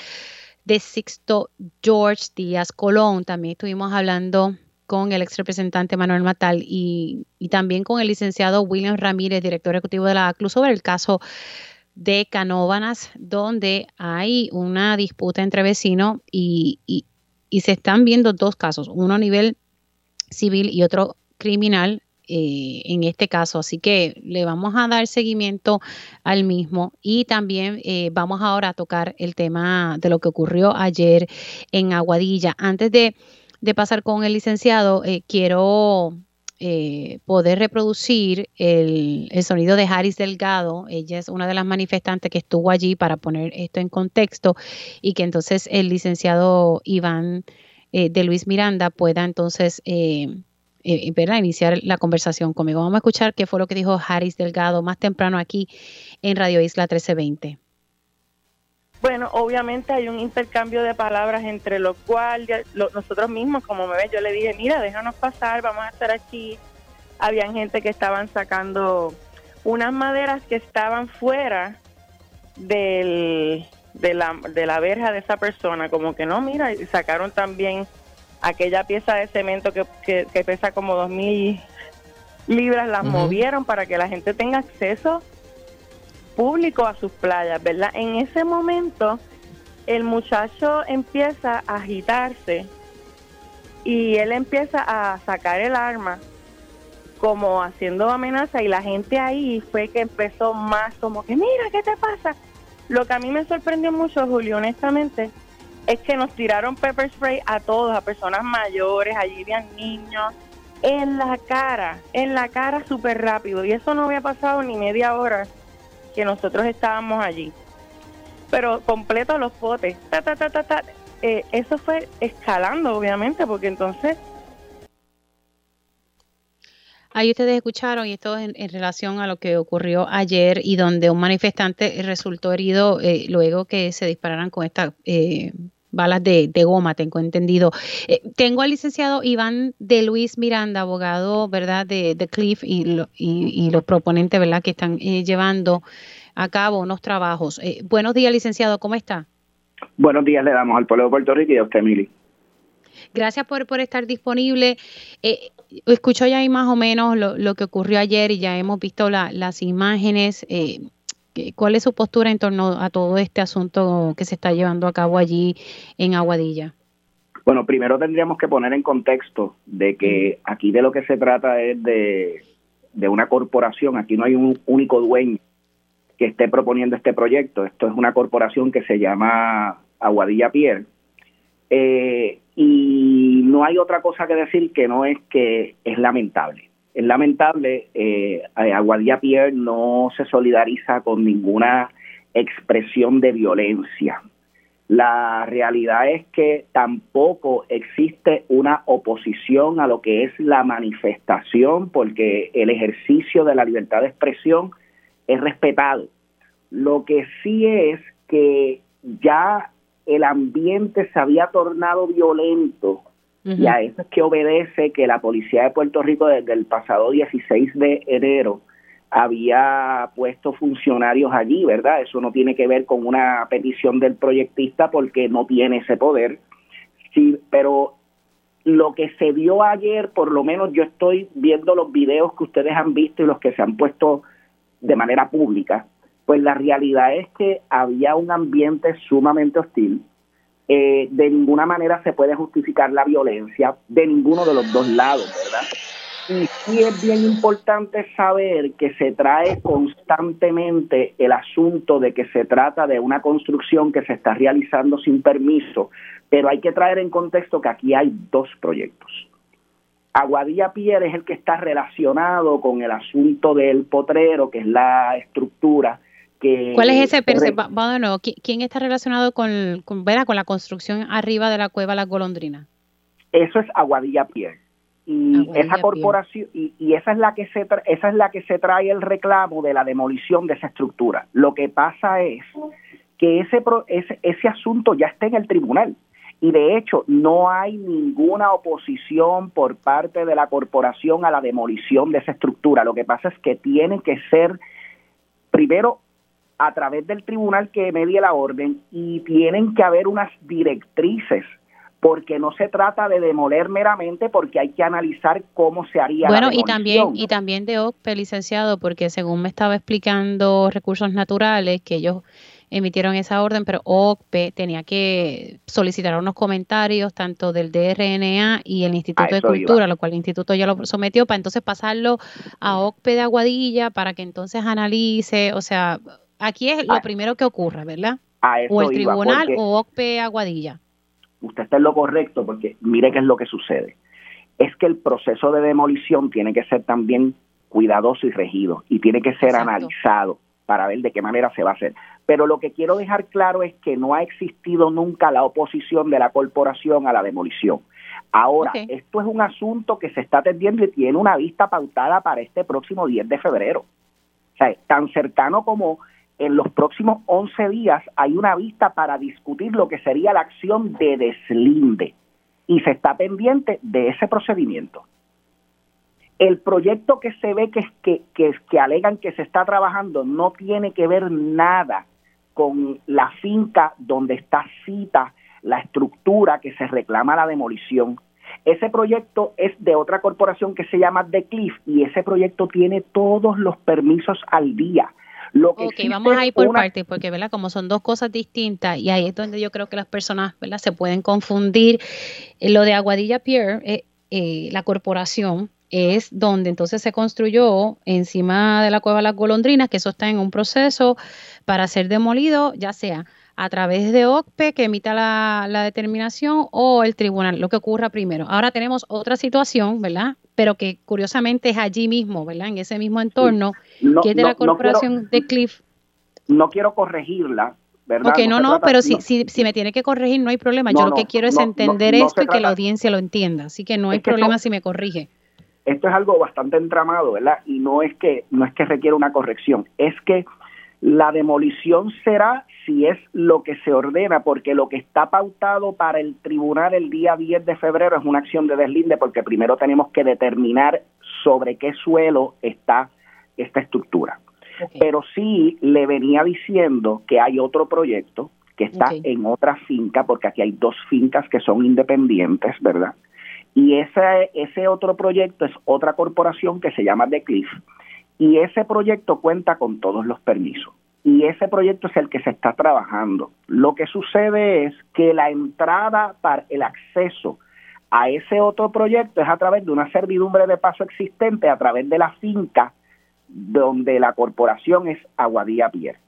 de Sixto George Díaz Colón. También estuvimos hablando con el ex representante Manuel Matal y, también con el licenciado William Ramírez, director ejecutivo de la ACLU, sobre el caso de Canóbanas, donde hay una disputa entre vecinos y, y se están viendo dos casos, uno a nivel civil y otro criminal eh, en este caso. Así que le vamos a dar seguimiento al mismo y también eh, vamos ahora a tocar el tema de lo que ocurrió ayer en Aguadilla. Antes de, pasar con el licenciado, eh, quiero poder reproducir el, sonido de Haris Delgado. Ella es una de las manifestantes que estuvo allí para poner esto en contexto y que entonces el licenciado Iván de Luis Miranda pueda entonces iniciar la conversación conmigo. Vamos a escuchar qué fue lo que dijo Haris Delgado más temprano aquí en Radio Isla 1320. Bueno, obviamente hay un intercambio de palabras entre los guardias, nosotros mismos, como me ves, yo le dije, mira, déjanos pasar, vamos a estar aquí. Habían gente que estaban sacando unas maderas que estaban fuera del, de, la, de la verja de esa persona, como que no, mira, sacaron también aquella pieza de cemento que, que, pesa como dos mil libras, las movieron para que la gente tenga acceso público a sus playas, ¿verdad? En ese momento el muchacho empieza a agitarse y él empieza a sacar el arma como haciendo amenaza y la gente ahí fue que empezó más como que mira, ¿qué te pasa? Lo que a mí me sorprendió mucho, Julio, honestamente, es que nos tiraron pepper spray a todos, a personas mayores, allí habían niños, en la cara, en la cara súper rápido. Y eso no había pasado ni media hora que nosotros estábamos allí. Pero completo los potes, ta, ta, ta, ta, ta. Eh, eso fue escalando, obviamente, porque entonces Ahí ustedes escucharon, y esto es en, relación a lo que ocurrió ayer y donde un manifestante resultó herido eh, luego que se dispararan con esta eh, balas de, goma, tengo entendido. Eh, tengo al licenciado Iván de Luis Miranda, abogado, ¿verdad?, de, de Cliff y, y, los proponentes, ¿verdad?, que están eh, llevando a cabo unos trabajos. Eh, buenos días, licenciado, ¿cómo está? Buenos días le damos al pueblo de Puerto Rico y a usted, Mili. Gracias por, por estar disponible. Eh, escucho ya ahí más o menos lo, que ocurrió ayer y ya hemos visto las imágenes. Eh, ¿Cuál es su postura en torno a todo este asunto que se está llevando a cabo allí en Aguadilla? Bueno, primero tendríamos que poner en contexto de que aquí de lo que se trata es de, de una corporación, aquí no hay un único dueño que esté proponiendo este proyecto, esto es una corporación que se llama Aguadilla Pier, eh, y no hay otra cosa que decir que no es que es lamentable. Es lamentable, eh, Aguadilla Pierre no se solidariza con ninguna expresión de violencia. La realidad es que tampoco existe una oposición a lo que es la manifestación, porque el ejercicio de la libertad de expresión es respetado. Lo que sí es que ya el ambiente se había tornado violento y a eso es que obedece que la policía de Puerto Rico desde el pasado 16 de enero había puesto funcionarios allí, ¿verdad? Eso no tiene que ver con una petición del proyectista porque no tiene ese poder. Sí, pero lo que se vio ayer, por lo menos yo estoy viendo los videos que ustedes han visto y los que se han puesto de manera pública, pues la realidad es que había un ambiente sumamente hostil. Eh, de ninguna manera se puede justificar la violencia de ninguno de los dos lados, ¿verdad? Y sí es bien importante saber que se trae constantemente el asunto de que se trata de una construcción que se está realizando sin permiso, pero hay que traer en contexto que aquí hay dos proyectos. Aguadilla Pier es el que está relacionado con el asunto del potrero, que es la estructura ¿Cuál es ese Bueno, ¿quién está relacionado con, con, con la construcción arriba de la cueva Las Golondrinas? Eso es Aguadilla Pier. Y esa corporación y, esa es la que se esa es la que se trae el reclamo de la demolición de esa estructura. Lo que pasa es que ese, ese ese asunto ya está en el tribunal y de hecho no hay ninguna oposición por parte de la corporación a la demolición de esa estructura. Lo que pasa es que tiene que ser primero a través del tribunal que medie la orden y tienen que haber unas directrices porque no se trata de demoler meramente porque hay que analizar cómo se haría bueno y también y también de OCPE licenciado porque según me estaba explicando recursos naturales que ellos emitieron esa orden, pero OCPE tenía que solicitar unos comentarios tanto del DRNA y el Instituto de Cultura, lo cual el instituto ya lo sometió para entonces pasarlo a OCPE de Aguadilla para que entonces analice, o sea, Aquí es lo ah. primero que ocurra, ¿verdad? o el tribunal o OCPE Aguadilla. Usted está en lo correcto porque mire qué es lo que sucede. Es que el proceso de demolición tiene que ser también cuidadoso y regido y tiene que ser analizado para ver de qué manera se va a hacer. Pero lo que quiero dejar claro es que no ha existido nunca la oposición de la corporación a la demolición. Ahora, esto es un asunto que se está atendiendo y tiene una vista pautada para este próximo 10 de febrero. O sea, tan cercano como en los próximos 11 días hay una vista para discutir lo que sería la acción de deslinde y se está pendiente de ese procedimiento. El proyecto que se ve que, que, que, alegan que se está trabajando no tiene que ver nada con la finca donde está cita la estructura que se reclama la demolición. Ese proyecto es de otra corporación que se llama The Cliff y ese proyecto tiene todos los permisos al día ok, vamos a ir por partes, porque ¿verdad? como son dos cosas distintas y ahí es donde yo creo que las personas ¿verdad? se pueden confundir. Eh, lo de Aguadilla Pier, eh, eh, la corporación, es donde entonces se construyó encima de la cueva Las Golondrinas, que eso está en un proceso para ser demolido, ya sea a través de OCPE que emita la, la, determinación o el tribunal, lo que ocurra primero. Ahora tenemos otra situación, ¿verdad? Pero que curiosamente es allí mismo, ¿verdad? En ese mismo entorno, que es de la corporación de Cliff. No quiero corregirla, ¿verdad? Ok, no, no, pero si, si, si, me tiene que corregir, no hay problema. Yo lo que quiero es entender esto y que la audiencia lo entienda. Así que no hay problema si me corrige. Esto es algo bastante entramado, ¿verdad? Y no es que no es que requiera una corrección, es que la demolición será si es lo que se ordena, porque lo que está pautado para el tribunal el día 10 de febrero es una acción de deslinde, porque primero tenemos que determinar sobre qué suelo está esta estructura. Pero sí le venía diciendo que hay otro proyecto que está en otra finca, porque aquí hay dos fincas que son independientes, ¿verdad? Y ese, ese otro proyecto es otra corporación que se llama The Cliff. Y ese proyecto cuenta con todos los permisos. Y ese proyecto es el que se está trabajando. Lo que sucede es que la entrada para el acceso a ese otro proyecto es a través de una servidumbre de paso existente, a través de la finca donde la corporación es Aguadía Pierre.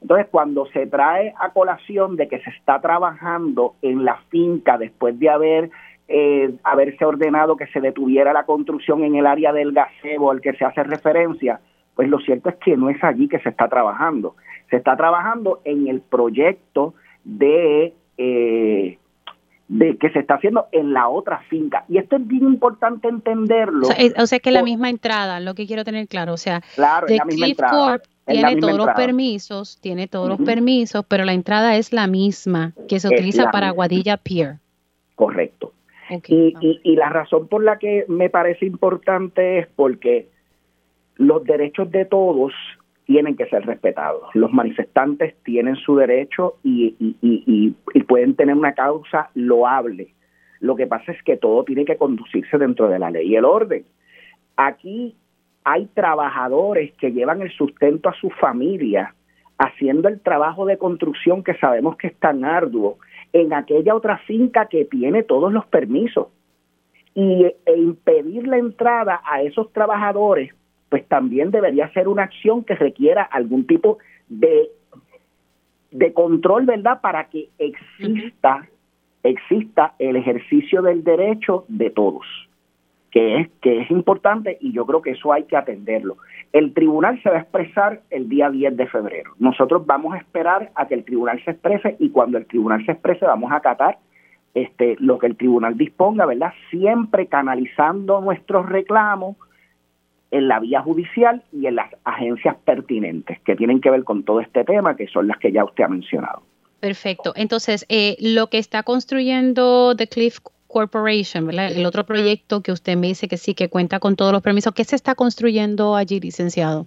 Entonces, cuando se trae a colación de que se está trabajando en la finca después de haber eh, haberse ordenado que se detuviera la construcción en el área del gazebo al que se hace referencia, pues lo cierto es que no es allí que se está trabajando. Se está trabajando en el proyecto de, eh, de que se está haciendo en la otra finca. Y esto es bien importante entenderlo. O sea, que la misma entrada, lo que quiero tener claro. O sea, claro, la misma entrada tiene todos los permisos, tiene todos los permisos, pero la entrada es la misma que se utiliza para Guadilla Pier. Correcto. Y, y, y, la razón por la que me parece importante es porque los derechos de todos tienen que ser respetados. Los manifestantes tienen su derecho y, y, y pueden tener una causa loable. Lo que pasa es que todo tiene que conducirse dentro de la ley y el orden. Aquí hay trabajadores que llevan el sustento a su familia haciendo el trabajo de construcción que sabemos que es tan arduo en aquella otra finca que tiene todos los permisos. Y e impedir la entrada a esos trabajadores, pues también debería ser una acción que requiera algún tipo de, de control, ¿verdad? Para que exista, exista el ejercicio del derecho de todos que es, que es importante y yo creo que eso hay que atenderlo. El tribunal se va a expresar el día 10 de febrero. Nosotros vamos a esperar a que el tribunal se exprese y cuando el tribunal se exprese vamos a acatar este, lo que el tribunal disponga, ¿verdad? Siempre canalizando nuestros reclamos en la vía judicial y en las agencias pertinentes que tienen que ver con todo este tema, que son las que ya usted ha mencionado. Perfecto. Entonces, eh, lo que está construyendo The Cliff Corporation, ¿verdad? El otro proyecto que usted me dice que sí, que cuenta con todos los permisos. ¿Qué se está construyendo allí, licenciado?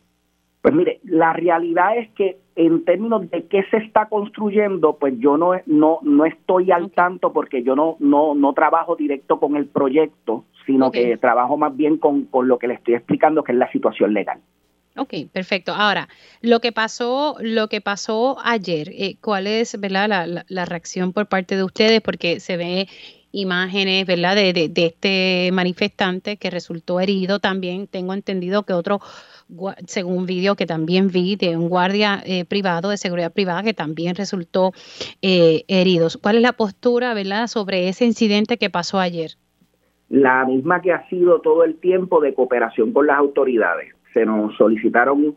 Pues mire, la realidad es que en términos de qué se está construyendo, pues yo no no no estoy al tanto porque yo no no no trabajo directo con el proyecto, sino que trabajo más bien con, con lo que le estoy explicando, que es la situación legal. Ok, perfecto. Ahora, lo que pasó, lo que pasó ayer, eh, ¿cuál es, verdad, la, la, reacción por parte de ustedes? Porque se ve imágenes, ¿verdad? De, de, este manifestante que resultó herido. También tengo entendido que otro, según un vídeo que también vi de un guardia eh, privado de seguridad privada que también resultó eh, herido. ¿Cuál es la postura, ¿verdad? Sobre ese incidente que pasó ayer. La misma que ha sido todo el tiempo de cooperación con las autoridades. Se nos solicitaron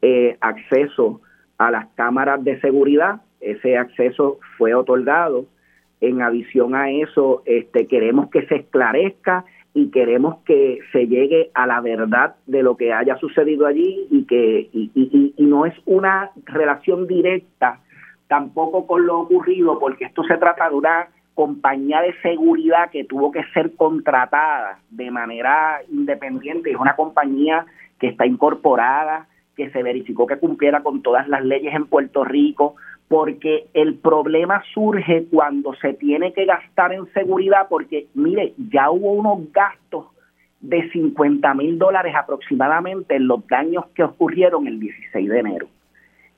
eh, acceso a las cámaras de seguridad. Ese acceso fue otorgado en adición a eso, este, queremos que se esclarezca y queremos que se llegue a la verdad de lo que haya sucedido allí y que y, no es una relación directa tampoco con lo ocurrido porque esto se trata de una compañía de seguridad que tuvo que ser contratada de manera independiente. Es una compañía que está incorporada que se verificó que cumpliera con todas las leyes en Puerto Rico porque el problema surge cuando se tiene que gastar en seguridad, porque mire, ya hubo unos gastos de 50 mil dólares aproximadamente en los daños que ocurrieron el 16 de enero.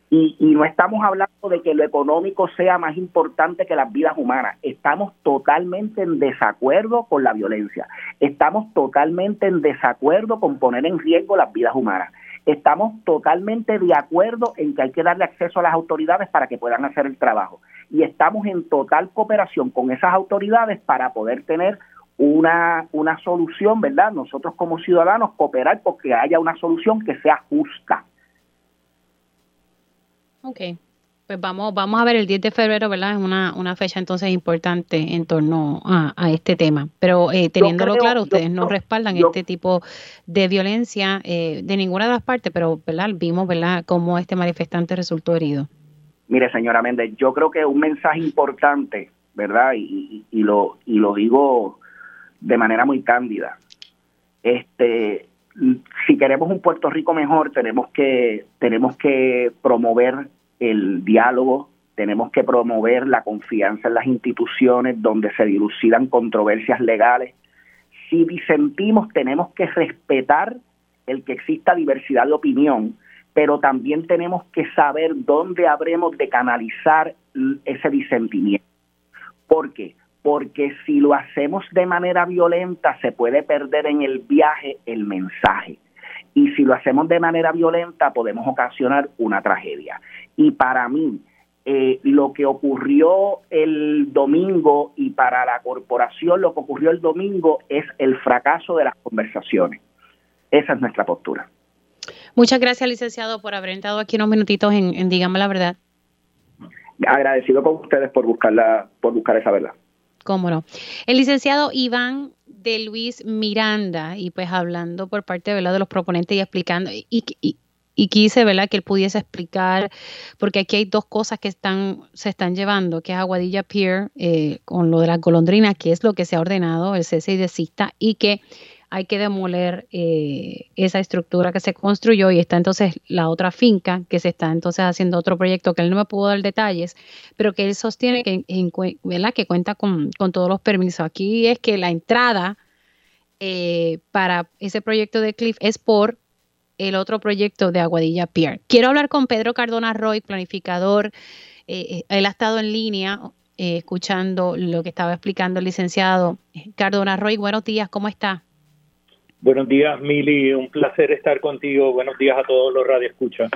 Y, y, no estamos hablando de que lo económico sea más importante que las vidas humanas. Estamos totalmente en desacuerdo con la violencia. Estamos totalmente en desacuerdo con poner en riesgo las vidas humanas estamos totalmente de acuerdo en que hay que darle acceso a las autoridades para que puedan hacer el trabajo. Y estamos en total cooperación con esas autoridades para poder tener una, una solución, ¿verdad? Nosotros como ciudadanos cooperar porque haya una solución que sea justa. Ok pues vamos, vamos a ver el 10 de febrero, ¿verdad? Es una, una fecha entonces importante en torno a, este tema. Pero eh, teniéndolo claro, ustedes no respaldan este tipo de violencia eh, de ninguna de las partes, pero ¿verdad? vimos, ¿verdad?, cómo este manifestante resultó herido. Mire, señora Méndez, yo creo que un mensaje importante, ¿verdad? Y, y, lo, y lo digo de manera muy cándida. Este, si queremos un Puerto Rico mejor, tenemos que, tenemos que promover el diálogo, tenemos que promover la confianza en las instituciones donde se dilucidan controversias legales. Si disentimos, tenemos que respetar el que exista diversidad de opinión, pero también tenemos que saber dónde habremos de canalizar ese disentimiento. ¿Por qué? Porque si lo hacemos de manera violenta, se puede perder en el viaje el mensaje. Y si lo hacemos de manera violenta, podemos ocasionar una tragedia. Y para mí, eh, lo que ocurrió el domingo y para la corporación lo que ocurrió el domingo es el fracaso de las conversaciones. Esa es nuestra postura. Muchas gracias, licenciado, por haber entrado aquí unos minutitos en, en Dígame la Verdad. Agradecido con ustedes por buscar, por buscar esa verdad. Cómo no. El licenciado Iván de Luis Miranda, y pues hablando por parte de los proponentes y explicando, y, y, quise ¿verdad? que él pudiese explicar, porque aquí hay dos cosas que están, se están llevando, que es Aguadilla Pier, eh, con lo de las golondrinas, que es lo que se ha ordenado, el cese y desista, y que hay que demoler eh, esa estructura que se construyó y está entonces la otra finca que se está entonces haciendo otro proyecto que él no me pudo dar detalles, pero que él sostiene que, que cuenta con, todos los permisos. Aquí es que la entrada eh, para ese proyecto de Cliff es por el otro proyecto de Aguadilla Pier. Quiero hablar con Pedro Cardona Roy, planificador. Eh, él ha estado en línea escuchando lo que estaba explicando el licenciado Cardona Roy. Buenos días, ¿cómo está? Buenos días, Mili. Un placer estar contigo. Buenos días a todos los radioescuchas.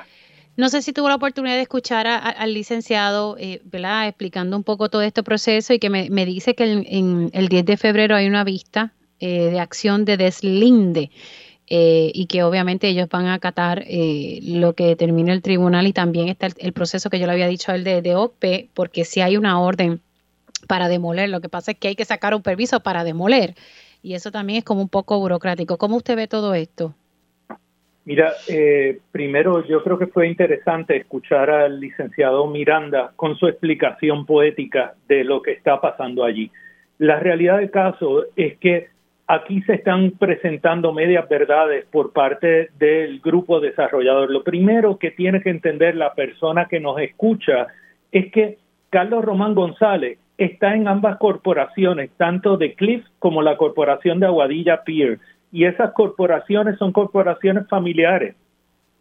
No sé si tuvo la oportunidad de escuchar al licenciado, eh. Explicando un poco todo este proceso y que me, dice que en, el 10 de febrero hay una vista eh, de acción de deslinde eh, y que obviamente ellos van a acatar lo que determine el tribunal y también está el, proceso que yo le había dicho a él de, de OPE, porque si hay una orden para demoler, lo que pasa es que hay que sacar un permiso para demoler y eso también es como un poco burocrático. ¿Cómo usted ve todo esto? Mira, eh, primero yo creo que fue interesante escuchar al licenciado Miranda con su explicación poética de lo que está pasando allí. La realidad del caso es que aquí se están presentando medias verdades por parte del grupo desarrollador. Lo primero que tiene que entender la persona que nos escucha es que Carlos Román González está en ambas corporaciones, tanto de Cliff como la corporación de Aguadilla Pier. Y esas corporaciones son corporaciones familiares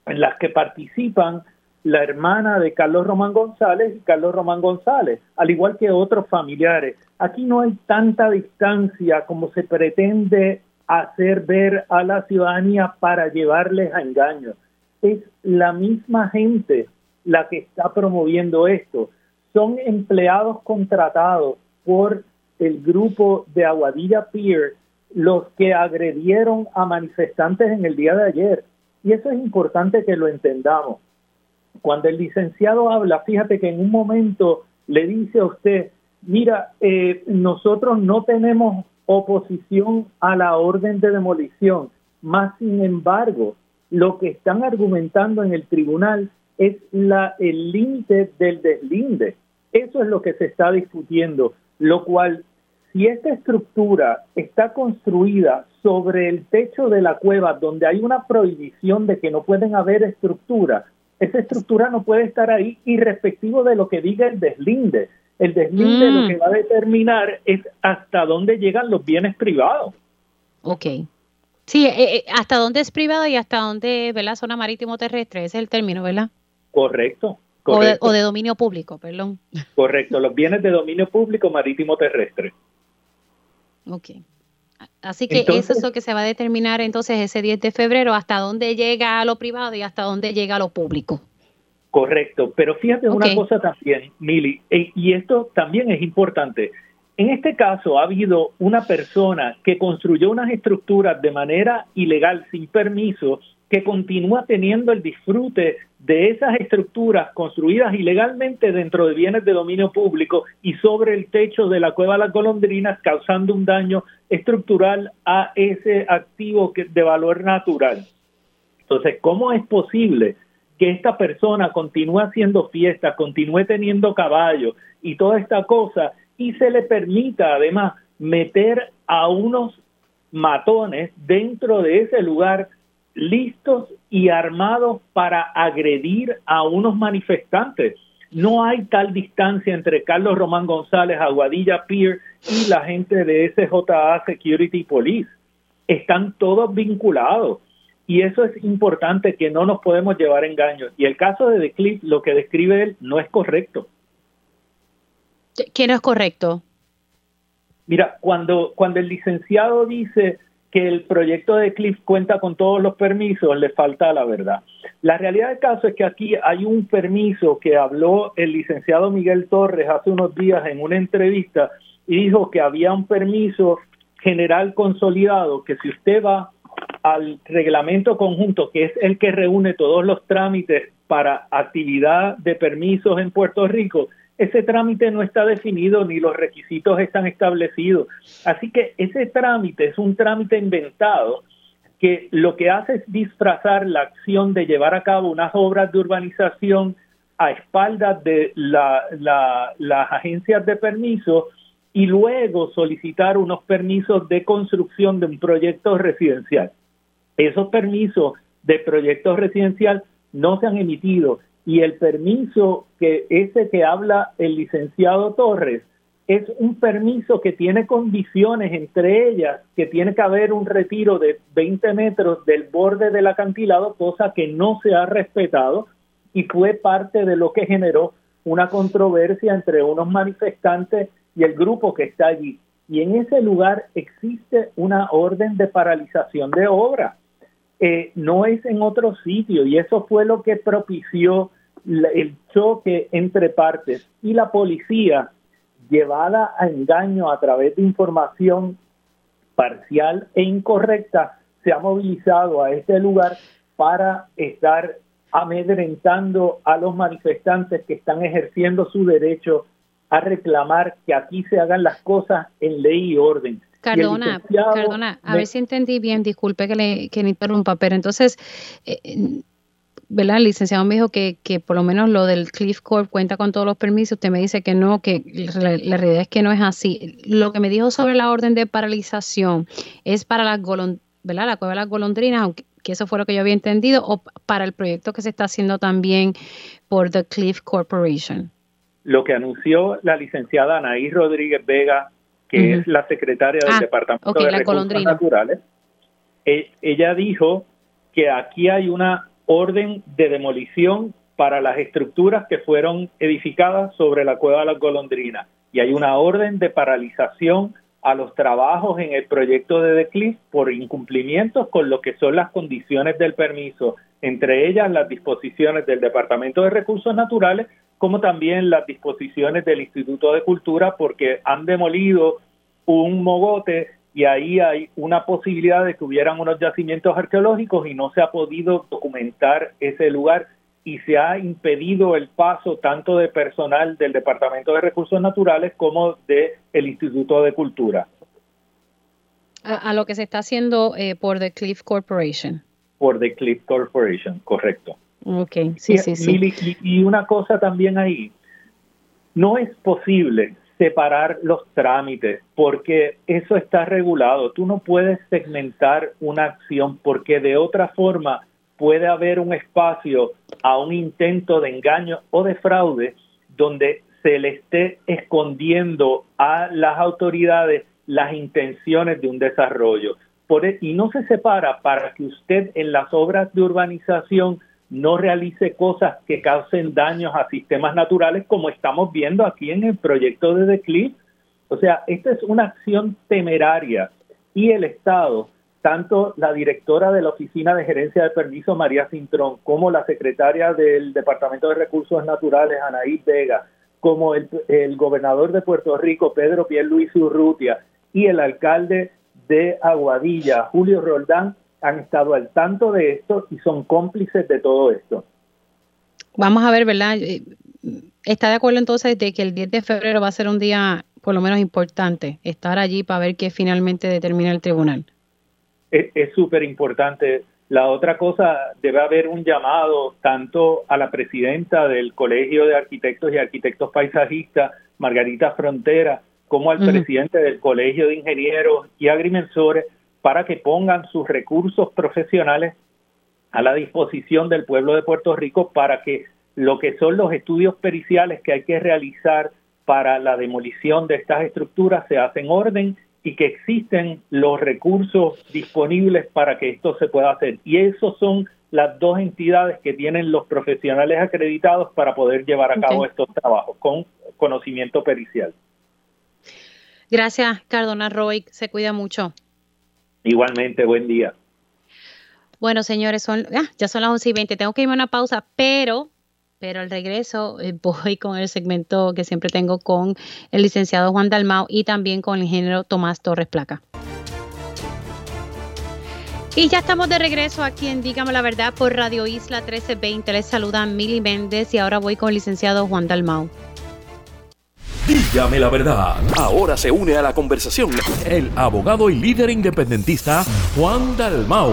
en las que participan la hermana de Carlos Román González y Carlos Román González, al igual que otros familiares. Aquí no hay tanta distancia como se pretende hacer ver a la ciudadanía para llevarles a engaño. Es la misma gente la que está promoviendo esto son empleados contratados por el grupo de Aguadilla Pier los que agredieron a manifestantes en el día de ayer. Y eso es importante que lo entendamos. Cuando el licenciado habla, fíjate que en un momento le dice a usted, mira, eh, nosotros no tenemos oposición a la orden de demolición, más sin embargo, lo que están argumentando en el tribunal es la, el límite del deslinde. Eso es lo que se está discutiendo, lo cual, si esta estructura está construida sobre el techo de la cueva donde hay una prohibición de que no pueden haber estructuras, esa estructura no puede estar ahí irrespectivo de lo que diga el deslinde. El deslinde lo mm. que va a determinar es hasta dónde llegan los bienes privados. Ok. Sí, eh, eh, hasta dónde es privado y hasta dónde, ¿verdad? Zona marítimo terrestre, ese es el término, ¿verdad? Correcto. O de, dominio público, perdón. Correcto, los bienes de dominio público marítimo terrestre. Ok. Así que eso es lo que se va a determinar entonces ese 10 de febrero, hasta dónde llega a lo privado y hasta dónde llega a lo público. Correcto, pero fíjate una cosa también, Mili, e, y esto también es importante. En este caso ha habido una persona que construyó unas estructuras de manera ilegal, sin permiso, que continúa teniendo el disfrute de esas estructuras construidas ilegalmente dentro de bienes de dominio público y sobre el techo de la cueva de las golondrinas, causando un daño estructural a ese activo de valor natural. Entonces, ¿cómo es posible que esta persona continúe haciendo fiestas, continúe teniendo caballos y toda esta cosa y se le permita además meter a unos matones dentro de ese lugar listos y armados para agredir a unos manifestantes. No hay tal distancia entre Carlos Román González, Aguadilla Pier y la gente de SJA Security Police. Están todos vinculados. Y eso es importante que no nos podemos llevar engaños. Y el caso de The Cliff, lo que describe él, no es correcto. ¿Qué no es correcto? Mira, cuando, cuando el licenciado dice que el proyecto de Cliff cuenta con todos los permisos, le falta la verdad. La realidad del caso es que aquí hay un permiso que habló el licenciado Miguel Torres hace unos días en una entrevista y dijo que había un permiso general consolidado que si usted va al reglamento conjunto, que es el que reúne todos los trámites para actividad de permisos en Puerto Rico, ese trámite no está definido ni los requisitos están establecidos. Así que ese trámite es un trámite inventado que lo que hace es disfrazar la acción de llevar a cabo unas obras de urbanización a espaldas de las agencias de permiso y luego solicitar unos permisos de construcción de un proyecto residencial. Esos permisos de proyectos residencial no se han emitido y el permiso que ese que habla el licenciado Torres es un permiso que tiene condiciones, entre ellas que tiene que haber un retiro de 20 metros del borde del acantilado, cosa que no se ha respetado y fue parte de lo que generó una controversia entre unos manifestantes y el grupo que está allí. Y en ese lugar existe una orden de paralización de obra. Eh, no es en otro sitio y eso fue lo que propició el choque entre partes y la policía llevada a engaño a través de información parcial e incorrecta se ha movilizado a este lugar para estar amedrentando a los manifestantes que están ejerciendo su derecho a reclamar que aquí se hagan las cosas en ley y orden. Cardona, Cardona, a ver si entendí bien, disculpe que le, que interrumpa, pero entonces, eh, ¿verdad? El licenciado me dijo que, que por lo menos lo del Cliff Corp cuenta con todos los permisos, usted me dice que no, que la, realidad es que no es así. Lo que me dijo sobre la orden de paralización es para las ¿verdad? la cueva de las golondrinas, aunque que eso fue lo que yo había entendido, o para el proyecto que se está haciendo también por The Cliff Corporation. Lo que anunció la licenciada Anaí Rodríguez Vega que es la secretaria del ah, Departamento de Recursos Naturales, e, ella dijo que aquí hay una orden de demolición para las estructuras que fueron edificadas sobre la cueva de las golondrinas. Y hay una orden de paralización a los trabajos en el proyecto de Declive por incumplimientos con lo que son las condiciones del permiso, entre ellas las disposiciones del Departamento de Recursos Naturales como también las disposiciones del Instituto de Cultura, porque han demolido un mogote y ahí hay una posibilidad de que hubieran unos yacimientos arqueológicos y no se ha podido documentar ese lugar y se ha impedido el paso tanto de personal del Departamento de Recursos Naturales como del el Instituto de Cultura. A, lo que se está haciendo eh, por The Cliff Corporation. Por The Cliff Corporation, correcto. Ok, sí, sí, sí. Y, una cosa también ahí, no es posible separar los trámites porque eso está regulado. Tú no puedes segmentar una acción porque de otra forma puede haber un espacio a un intento de engaño o de fraude donde se le esté escondiendo a las autoridades las intenciones de un desarrollo. Por, e, y no se separa para que usted en las obras de urbanización no realice cosas que causen daños a sistemas naturales como estamos viendo aquí en el proyecto de Declive. O sea, esta es una acción temeraria y el Estado, tanto la directora de la Oficina de Gerencia de Permiso, María Cintrón, como la secretaria del Departamento de Recursos Naturales, Anaí Vega, como el, el gobernador de Puerto Rico, Pedro Pierluisi Urrutia, y el alcalde de Aguadilla, Julio Roldán, han estado al tanto de esto y son cómplices de todo esto. Vamos a ver, ¿verdad? Eh, ¿Está de acuerdo entonces de que el 10 de febrero va a ser un día por lo menos importante, estar allí para ver qué finalmente determina el tribunal? Es súper importante. La otra cosa, debe haber un llamado tanto a la presidenta del Colegio de Arquitectos y Arquitectos Paisajistas, Margarita Frontera, como al presidente del Colegio de Ingenieros y Agrimensores, para que pongan sus recursos profesionales a la disposición del pueblo de Puerto Rico para que lo que son los estudios periciales que hay que realizar para la demolición de estas estructuras se hace en orden y que existen los recursos disponibles para que esto se pueda hacer. Y esos son las dos entidades que tienen los profesionales acreditados para poder llevar a cabo estos trabajos con conocimiento pericial. Gracias, Cardona Roy. Se cuida mucho. Igualmente, buen día. Bueno, señores, son, ah, ya son las 11 y 20. Tengo que irme a una pausa, pero, pero al regreso eh, voy con el segmento que siempre tengo con el licenciado Juan Dalmao y también con el ingeniero Tomás Torres Placa. Y ya estamos de regreso aquí en Dígame la Verdad por Radio Isla 1320. Les saluda Mili Méndez y ahora voy con el licenciado Juan Dalmau. Dígame la verdad. Ahora se une a la conversación el abogado y líder independentista Juan Dalmau.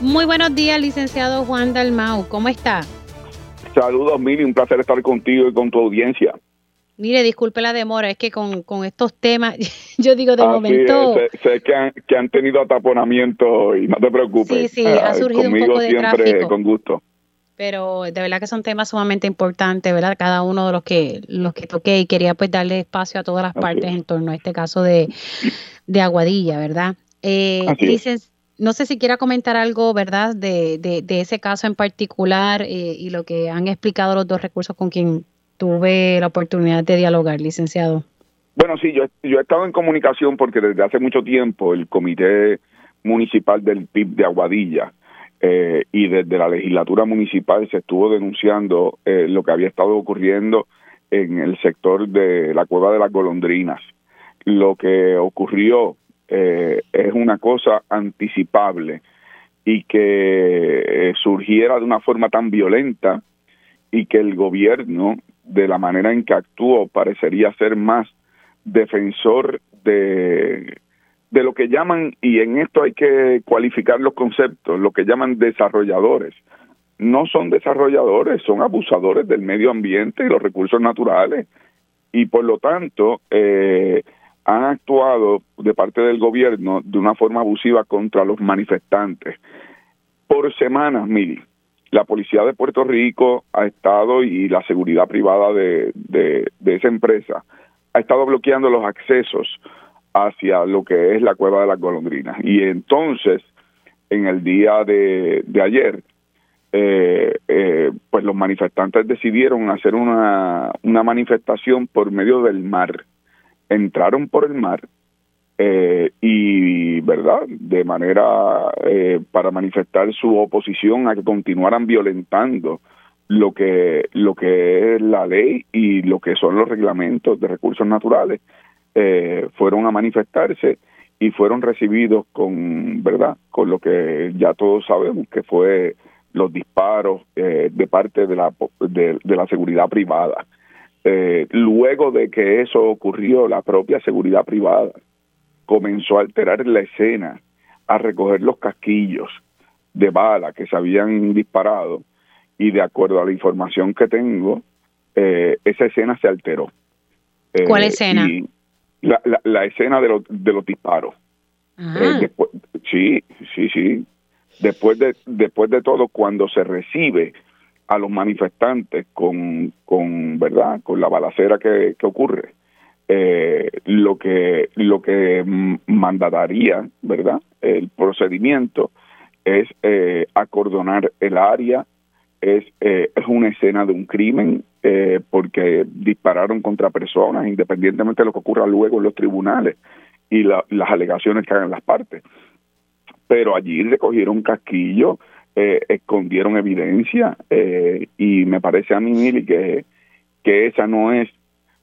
Muy buenos días, licenciado Juan Dalmau. ¿Cómo está? Saludos, Mili. Un placer estar contigo y con tu audiencia. Mire, disculpe la demora, es que con, estos temas, [laughs] yo digo de momento... sé, que, han, que, han, tenido ataponamiento y no te preocupes. Sí, sí, ha surgido un poco de siempre con gusto. Pero de verdad que son temas sumamente importantes, ¿verdad? Cada uno de los que los que toqué y quería pues darle espacio a todas las partes en torno a este caso de, de Aguadilla, ¿verdad? Eh, no sé si quiera comentar algo, ¿verdad? De, de, de ese caso en particular eh, y lo que han explicado los dos recursos con quien tuve la oportunidad de dialogar, licenciado. Bueno, sí, yo, yo he estado en comunicación porque desde hace mucho tiempo el Comité Municipal del PIB de Aguadilla eh, y desde la legislatura municipal se estuvo denunciando eh, lo que había estado ocurriendo en el sector de la cueva de las golondrinas. Lo que ocurrió eh, es una cosa anticipable y que surgiera de una forma tan violenta y que el gobierno de la manera en que actuó parecería ser más defensor de, de lo que llaman, y en esto hay que cualificar los conceptos, lo que llaman desarrolladores. No son desarrolladores, son abusadores del medio ambiente y los recursos naturales. Y por lo tanto, eh, han actuado de parte del gobierno de una forma abusiva contra los manifestantes. Por semanas, mil la policía de Puerto Rico ha estado y la seguridad privada de, esa empresa ha estado bloqueando los accesos hacia lo que es la cueva de las golondrinas. Y entonces, en el día de, de ayer, eh, eh, pues los manifestantes decidieron hacer una, una manifestación por medio del mar. Entraron por el mar eh, y verdad de manera eh, para manifestar su oposición a que continuaran violentando lo que lo que es la ley y lo que son los reglamentos de recursos naturales eh, fueron a manifestarse y fueron recibidos con verdad con lo que ya todos sabemos que fue los disparos de parte de la de la seguridad privada luego de que eso ocurrió la propia seguridad privada comenzó a alterar la escena, a recoger los casquillos de bala que se habían disparado y de acuerdo a la información que tengo, eh, esa escena se alteró. ¿Cuál eh, escena? La, la, escena de, los de los disparos. Eh, sí, sí, sí. Después de, después de todo, cuando se recibe a los manifestantes con, con verdad, con la balacera que, que ocurre, eh, lo que lo que mandataría, ¿verdad? El procedimiento es eh, acordonar el área, es, eh, es una escena de un crimen eh, porque dispararon contra personas, independientemente de lo que ocurra luego en los tribunales y las alegaciones que hagan las partes. Pero allí recogieron casquillo, escondieron evidencia y me parece a mí, Mili, que, que esa no es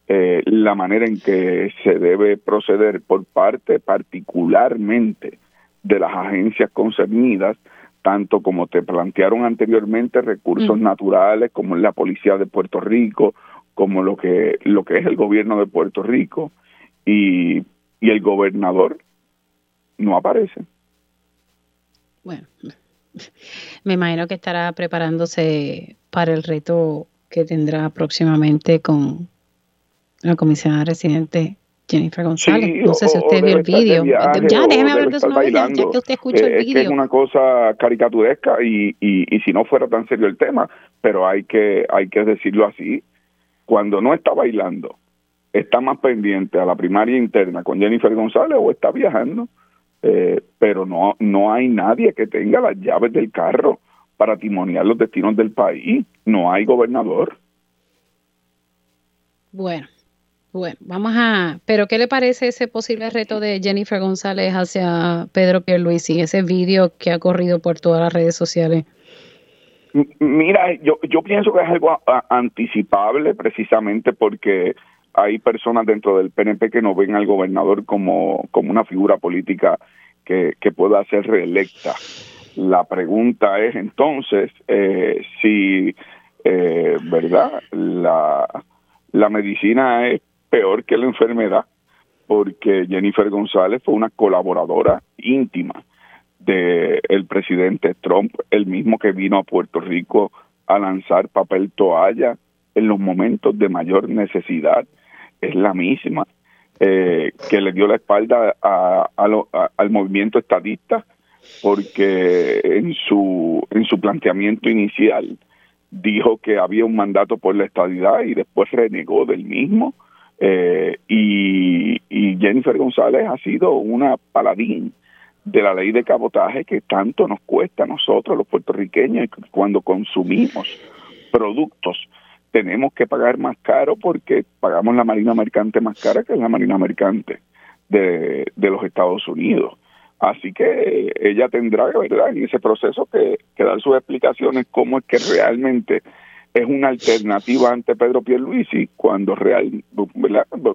eh, la manera en que se debe proceder por parte particularmente de las agencias concernidas, tanto como te plantearon anteriormente, recursos mm. naturales, como la Policía de Puerto Rico, como lo que, lo que es el gobierno de Puerto Rico, y, y el gobernador no aparece. Bueno, me imagino que estará preparándose para el reto que tendrá próximamente con la comisionada residente Jennifer González. no sé si usted vio el vídeo. Ya, déjeme hablar de su novela, ya que usted escuchó el vídeo. Es que es una cosa caricaturesca y, y, y si no fuera tan serio el tema, pero hay que, hay que decirlo así. Cuando no está bailando, está más pendiente a la primaria interna con Jennifer González o está viajando, eh, pero no, no hay nadie que tenga las llaves del carro para timoniar los destinos del país. No hay gobernador. Bueno, bueno, vamos a. Pero, ¿qué le parece ese posible reto de Jennifer González hacia Pedro Pierluisi, ese vídeo que ha corrido por todas las redes sociales? Mira, yo, yo pienso que es algo anticipable precisamente porque hay personas dentro del PNP que no ven al gobernador como, como una figura política que, que pueda ser reelecta. La pregunta es entonces eh, si, eh, ¿verdad? La, la medicina es peor que la enfermedad, porque Jennifer González fue una colaboradora íntima del el presidente Trump, el mismo que vino a Puerto Rico a lanzar papel toalla en los momentos de mayor necesidad, es la misma eh, que le dio la espalda a, al movimiento estadista porque en su en su planteamiento inicial dijo que había un mandato por la estadidad y después renegó del mismo. Eh, y, Jennifer González ha sido una paladín de la ley de cabotaje que tanto nos cuesta a nosotros los puertorriqueños cuando consumimos productos tenemos que pagar más caro porque pagamos la marina mercante más cara que la marina mercante de, de los Estados Unidos. Así que ella tendrá, ¿verdad?, en ese proceso que, dar sus explicaciones cómo es que realmente es una alternativa ante Pedro Pierluisi cuando real,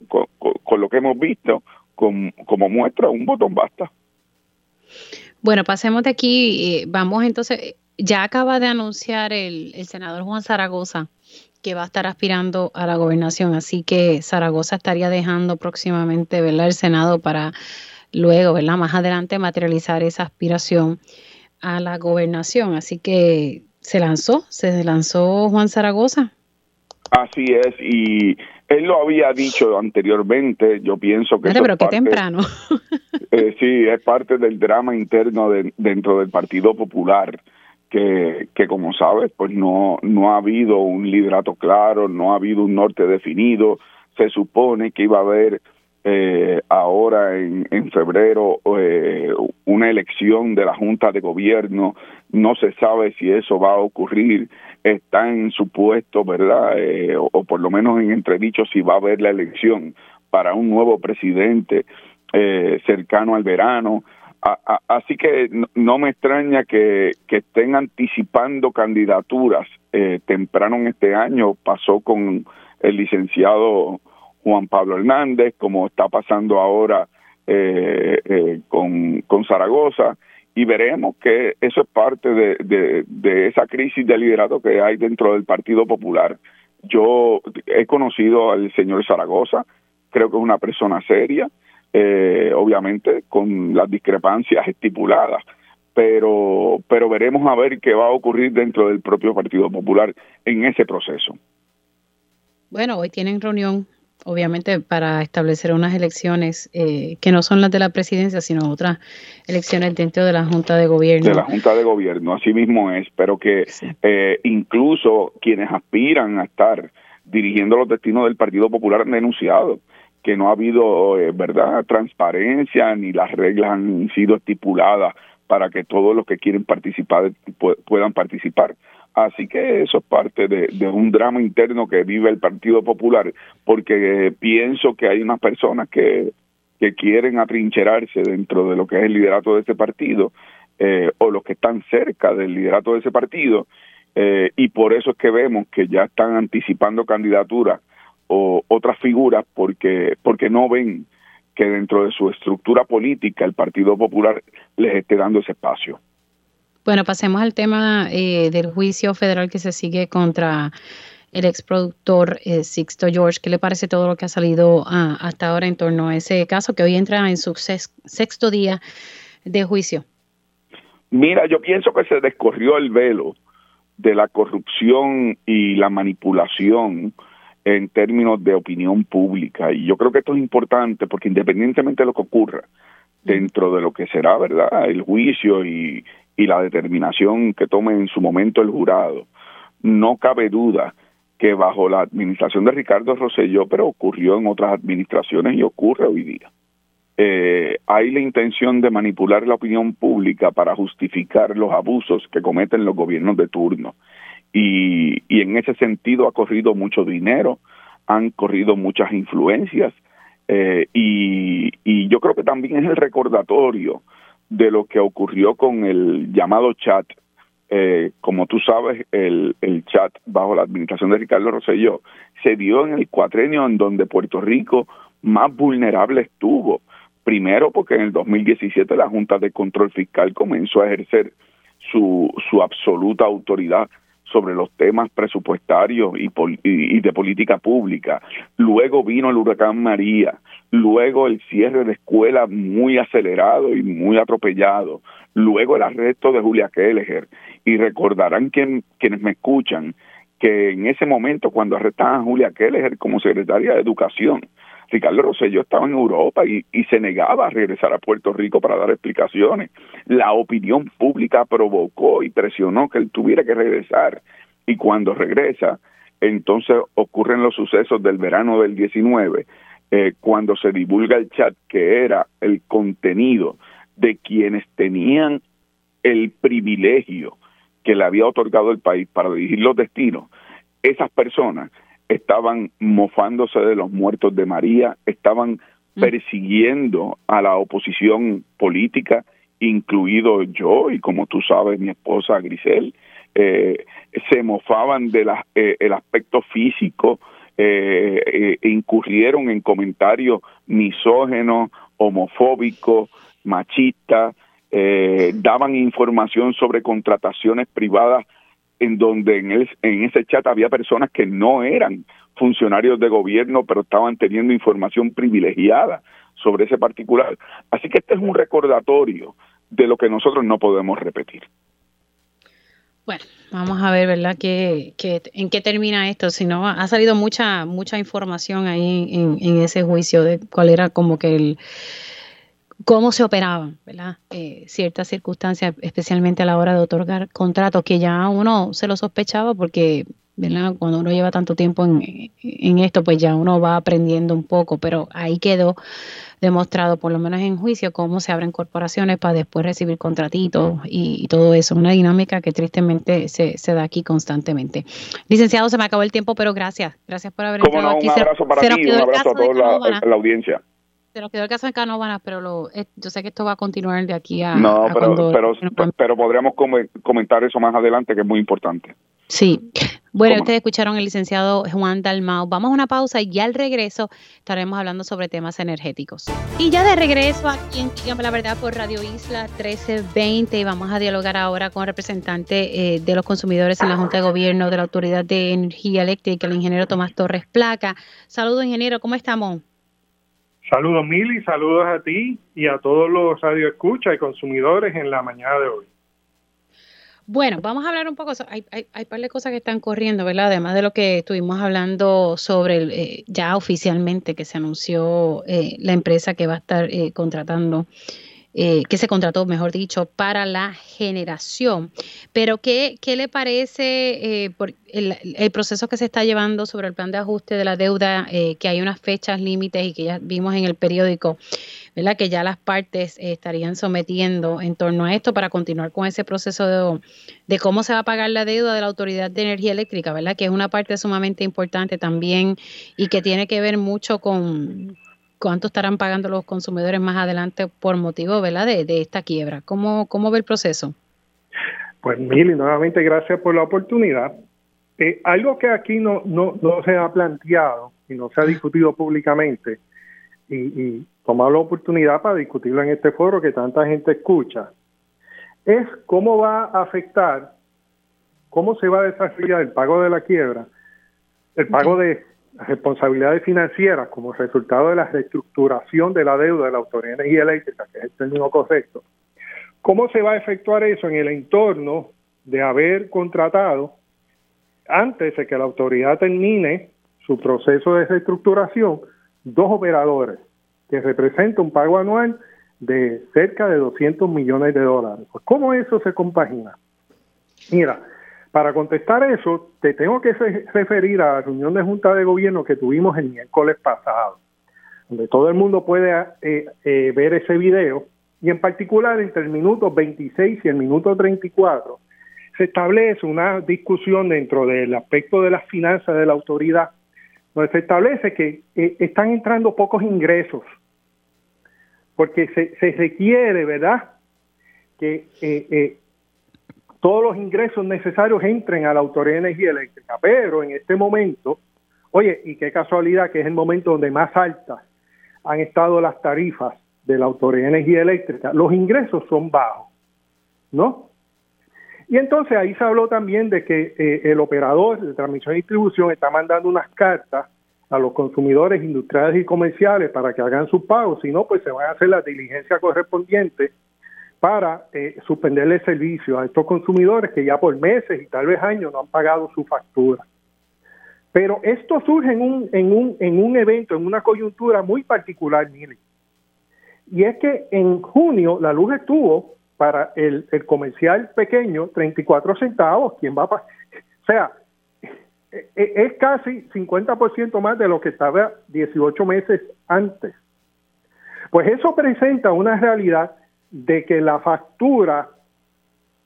Con, lo que hemos visto como muestra un botón basta. Bueno, pasemos de aquí, vamos entonces, ya acaba de anunciar el, el senador Juan Zaragoza que va a estar aspirando a la gobernación, así que Zaragoza estaría dejando próximamente ¿verdad? el Senado para luego, ¿verdad? Más adelante materializar esa aspiración a la gobernación. Así que se lanzó, se lanzó Juan Zaragoza. Así es, y él lo había dicho anteriormente, yo pienso que... pero qué temprano. [laughs] eh, sí, es parte del drama interno dentro del Partido Popular, que, que como sabes, pues no, no ha habido un liderato claro, no ha habido un norte definido, se supone que iba a haber eh, ahora en, en febrero eh, una elección de la Junta de Gobierno, no se sabe si eso va a ocurrir, está en supuesto, ¿verdad? Eh, o, por lo menos en entredicho si va a haber la elección para un nuevo presidente eh, cercano al verano. así que no, me extraña que, estén anticipando candidaturas eh, temprano en este año. Pasó con el licenciado Juan Pablo Hernández, como está pasando ahora eh, eh, con, con Zaragoza, y veremos que eso es parte de, de, esa crisis de liderazgo que hay dentro del Partido Popular. Yo he conocido al señor Zaragoza, creo que es una persona seria, eh, obviamente con las discrepancias estipuladas, pero, pero veremos a ver qué va a ocurrir dentro del propio Partido Popular en ese proceso. Bueno, hoy tienen reunión obviamente para establecer unas elecciones eh, que no son las de la presidencia, sino otras elecciones dentro de la Junta de Gobierno. De la Junta de Gobierno, así mismo es, pero que eh, incluso quienes aspiran a estar dirigiendo los destinos del Partido Popular han denunciado que no ha habido, eh, ¿verdad?, transparencia ni las reglas han sido estipuladas para que todos los que quieren participar puedan participar. Así que eso es parte de, un drama interno que vive el Partido Popular, porque pienso que hay unas personas que, que quieren atrincherarse dentro de lo que es el liderato de ese partido, eh, o los que están cerca del liderato de ese partido, eh, y por eso es que vemos que ya están anticipando candidaturas o otras figuras porque, porque no ven que dentro de su estructura política el Partido Popular les esté dando ese espacio. Bueno, pasemos al tema eh, del juicio federal que se sigue contra el exproductor eh, Sixto George. ¿Qué le parece todo lo que ha salido ah, hasta ahora en torno a ese caso que hoy entra en su sexto día de juicio? Mira, yo pienso que se descorrió el velo de la corrupción y la manipulación en términos de opinión pública. Y yo creo que esto es importante porque independientemente de lo que ocurra dentro de lo que será, ¿verdad?, el juicio y, y la determinación que tome en su momento el jurado, no cabe duda que bajo la administración de Ricardo Rosselló, pero ocurrió en otras administraciones y ocurre hoy día, eh, hay la intención de manipular la opinión pública para justificar los abusos que cometen los gobiernos de turno. Y, y en ese sentido ha corrido mucho dinero, han corrido muchas influencias, eh, y, y yo creo que también es el recordatorio de lo que ocurrió con el llamado chat. Eh, como tú sabes, el, el chat bajo la administración de Ricardo Rosselló se dio en el cuatrenio en donde Puerto Rico más vulnerable estuvo. Primero porque en el 2017 la Junta de Control Fiscal comenzó a ejercer su, su absoluta autoridad sobre los temas presupuestarios y, y, de política pública. Luego vino el huracán María, luego el cierre de escuelas muy acelerado y muy atropellado, luego el arresto de Julia Kelleher. Y recordarán quienes me escuchan que en ese momento cuando arrestaban a Julia Kelleher como secretaria de Educación, Ricardo Rosselló estaba en Europa y, y, se negaba a regresar a Puerto Rico para dar explicaciones. La opinión pública provocó y presionó que él tuviera que regresar. Y cuando regresa, entonces ocurren los sucesos del verano del 19, eh, cuando se divulga el chat que era el contenido de quienes tenían el privilegio que le había otorgado el país para dirigir los destinos, esas personas estaban mofándose de los muertos de María, estaban mm. persiguiendo a la oposición política, incluido yo y como tú sabes mi esposa Grisel, eh, se mofaban del eh, el aspecto físico, eh, e incurrieron en comentarios misógenos, homofóbicos, machistas, daban información sobre contrataciones privadas en donde en, en ese chat había personas que no eran funcionarios de gobierno, pero estaban teniendo información privilegiada sobre ese particular. Así que este es un recordatorio de lo que nosotros no podemos repetir. Bueno, vamos a ver, ¿verdad? ¿Qué, en qué termina esto? Si no, ha salido mucha mucha información ahí en, en ese juicio de cuál era como que el cómo se operaban, ¿verdad? Eh, ciertas circunstancias, especialmente a la hora de otorgar contratos, que ya uno se lo sospechaba porque, ¿verdad? Cuando uno lleva tanto tiempo en, esto, pues ya uno va aprendiendo un poco, pero ahí quedó demostrado, por lo menos en juicio, cómo se abren corporaciones para después recibir contratitos y, todo eso. Una dinámica que tristemente se, se, da aquí constantemente. Licenciado, se me acabó el tiempo, pero gracias. Gracias por haber entrado aquí. Un abrazo para ti, un abrazo a toda la audiencia se nos quedó el caso de Canóvanas, pero lo, eh, yo sé que esto va a continuar de aquí a. No, pero, pero, pero, podríamos comentar eso más adelante, que es muy importante. Sí. Bueno, ustedes escucharon el licenciado Juan Dalmau. Vamos a una pausa y ya al regreso estaremos hablando sobre temas energéticos. Y ya de regreso aquí en Dígame la Verdad por Radio Isla 1320 vamos a dialogar ahora con el representante eh, de los consumidores en la Junta de Gobierno de la Autoridad de Energía Eléctrica, el ingeniero Tomás Torres Placa. Saludos, ingeniero, ¿cómo estamos? Saludos Mili, saludos a ti y a todos los radioescuchas y consumidores en la mañana de hoy. Bueno, vamos a hablar un poco, hay, hay, hay par de cosas que están corriendo, ¿verdad? Además de lo que estuvimos hablando sobre eh, ya oficialmente que se anunció eh, la empresa que va a estar eh, contratando eh, que se contrató, mejor dicho, para la generación. Pero, ¿qué, qué le parece eh, por el, proceso que se está llevando sobre el plan de ajuste de la deuda, eh, que hay unas fechas límites y que ya vimos en el periódico, ¿verdad? que ya las partes estarían sometiendo en torno a esto para continuar con ese proceso de, de, cómo se va a pagar la deuda de la Autoridad de Energía Eléctrica, ¿verdad? que es una parte sumamente importante también y que tiene que ver mucho con cuánto estarán pagando los consumidores más adelante por motivo ¿verdad? De, de esta quiebra. ¿Cómo, ¿Cómo ve el proceso? Pues Mili, nuevamente gracias por la oportunidad. Eh, algo que aquí no, no, no se ha planteado y no se ha discutido públicamente y, y tomar la oportunidad para discutirlo en este foro que tanta gente escucha, es cómo va a afectar, cómo se va a desarrollar el pago de la quiebra, el pago de responsabilidades financieras como resultado de la reestructuración de la deuda de la Autoridad de Energía Eléctrica, que es el término correcto, ¿cómo se va a efectuar eso en el entorno de haber contratado antes de que la autoridad termine su proceso de reestructuración dos operadores que representan un pago anual de cerca de 200 millones de dólares. Pues, ¿Cómo eso se compagina? Mira, para contestar eso, te tengo que referir a la reunión de Junta de Gobierno que tuvimos el miércoles pasado, donde todo el mundo puede eh, eh, ver ese video, y en particular entre el minuto 26 y el minuto 34 se establece una discusión dentro del aspecto de las finanzas de la autoridad, donde se establece que eh, están entrando pocos ingresos, porque se, se requiere, ¿verdad?, que todos los ingresos necesarios entren a la Autoridad de Energía Eléctrica. Pero en este momento, oye, y qué casualidad que es el momento donde más altas han estado las tarifas de la Autoridad de Energía Eléctrica, los ingresos son bajos, ¿no? Y entonces ahí se habló también de que eh, el operador de transmisión y distribución está mandando unas cartas a los consumidores industriales y comerciales para que hagan sus pagos, si no, pues se van a hacer la diligencia correspondiente para eh, suspenderle servicio a estos consumidores que ya por meses y tal vez años no han pagado su factura. Pero esto surge en un, en un, en un evento, en una coyuntura muy particular, Mili. Y es que en junio la luz estuvo para el, el comercial pequeño 34 centavos. ¿Quién va a [laughs] O sea, es casi 50% más de lo que estaba 18 meses antes. Pues eso presenta una realidad de que la factura,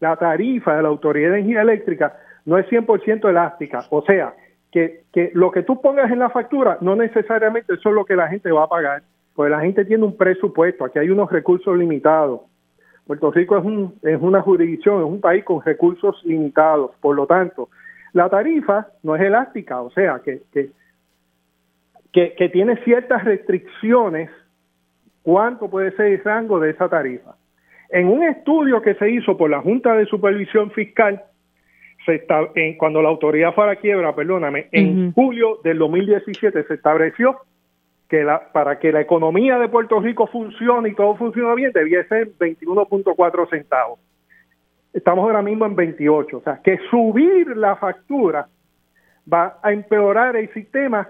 la tarifa de la Autoridad de Energía Eléctrica no es 100% elástica. O sea, que, que lo que tú pongas en la factura no necesariamente eso es lo que la gente va a pagar, porque la gente tiene un presupuesto, aquí hay unos recursos limitados. Puerto Rico es, un, es una jurisdicción, es un país con recursos limitados, por lo tanto, la tarifa no es elástica, o sea, que, que, que, que tiene ciertas restricciones cuánto puede ser el rango de esa tarifa. En un estudio que se hizo por la Junta de Supervisión Fiscal, se está, en, cuando la autoridad fue a la quiebra, perdóname, en julio del 2017 se estableció que la, para que la economía de Puerto Rico funcione y todo funcione bien, debía ser 21.4 centavos. Estamos ahora mismo en 28, o sea, que subir la factura va a empeorar el sistema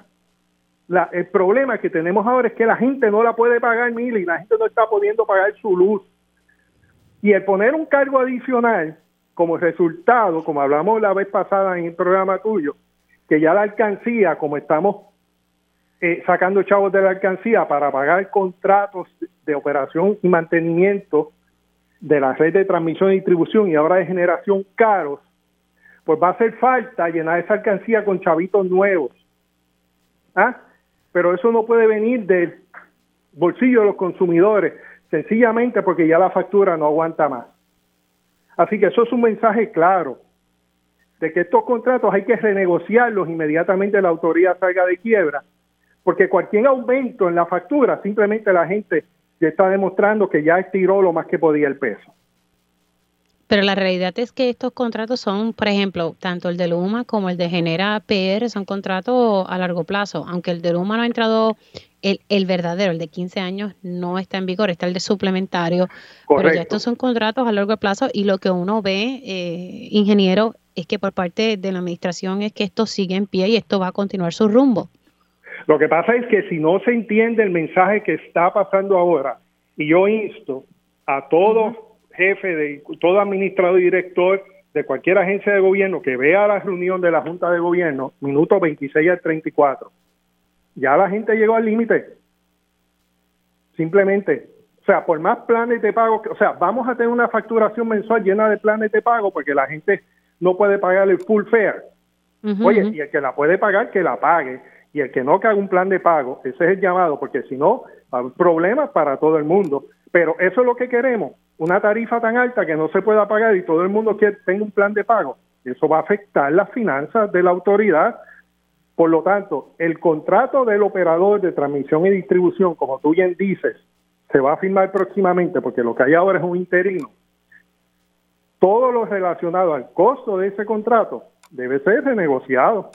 el problema que tenemos ahora es que la gente no la puede pagar mil y la gente no está pudiendo pagar su luz. Y el poner un cargo adicional como resultado, como hablamos la vez pasada en el programa tuyo, que ya la alcancía, como estamos eh, sacando chavos de la alcancía para pagar contratos de operación y mantenimiento de la red de transmisión y distribución y ahora de generación caros, pues va a hacer falta llenar esa alcancía con chavitos nuevos. ¿Ah? pero eso no puede venir del bolsillo de los consumidores, sencillamente porque ya la factura no aguanta más. Así que eso es un mensaje claro de que estos contratos hay que renegociarlos inmediatamente la autoridad salga de quiebra, porque cualquier aumento en la factura, simplemente la gente ya está demostrando que ya estiró lo más que podía el peso. Pero la realidad es que estos contratos son, por ejemplo, tanto el de Luma como el de Genera PR son contratos a largo plazo. Aunque el de Luma no ha entrado, el, el verdadero, el de 15 años, no está en vigor, está el de suplementario. Pero ya estos son contratos a largo plazo y lo que uno ve, eh, ingeniero, es que por parte de la administración es que esto sigue en pie y esto va a continuar su rumbo. Lo que pasa es que si no se entiende el mensaje que está pasando ahora, y yo insto a todos jefe, de todo administrador y director de cualquier agencia de gobierno que vea la reunión de la Junta de Gobierno, minuto 26 al 34, ya la gente llegó al límite. Simplemente, o sea, por más planes de pago, o sea, vamos a tener una facturación mensual llena de planes de pago porque la gente no puede pagar el full fare. Oye, y el que la puede pagar, que la pague. Y el que no, que un plan de pago. Ese es el llamado, porque si no, hay problemas para todo el mundo. Pero eso es lo que queremos una tarifa tan alta que no se pueda pagar y todo el mundo quiere, tenga un plan de pago, eso va a afectar las finanzas de la autoridad. Por lo tanto, el contrato del operador de transmisión y distribución, como tú bien dices, se va a firmar próximamente porque lo que hay ahora es un interino. Todo lo relacionado al costo de ese contrato debe ser renegociado.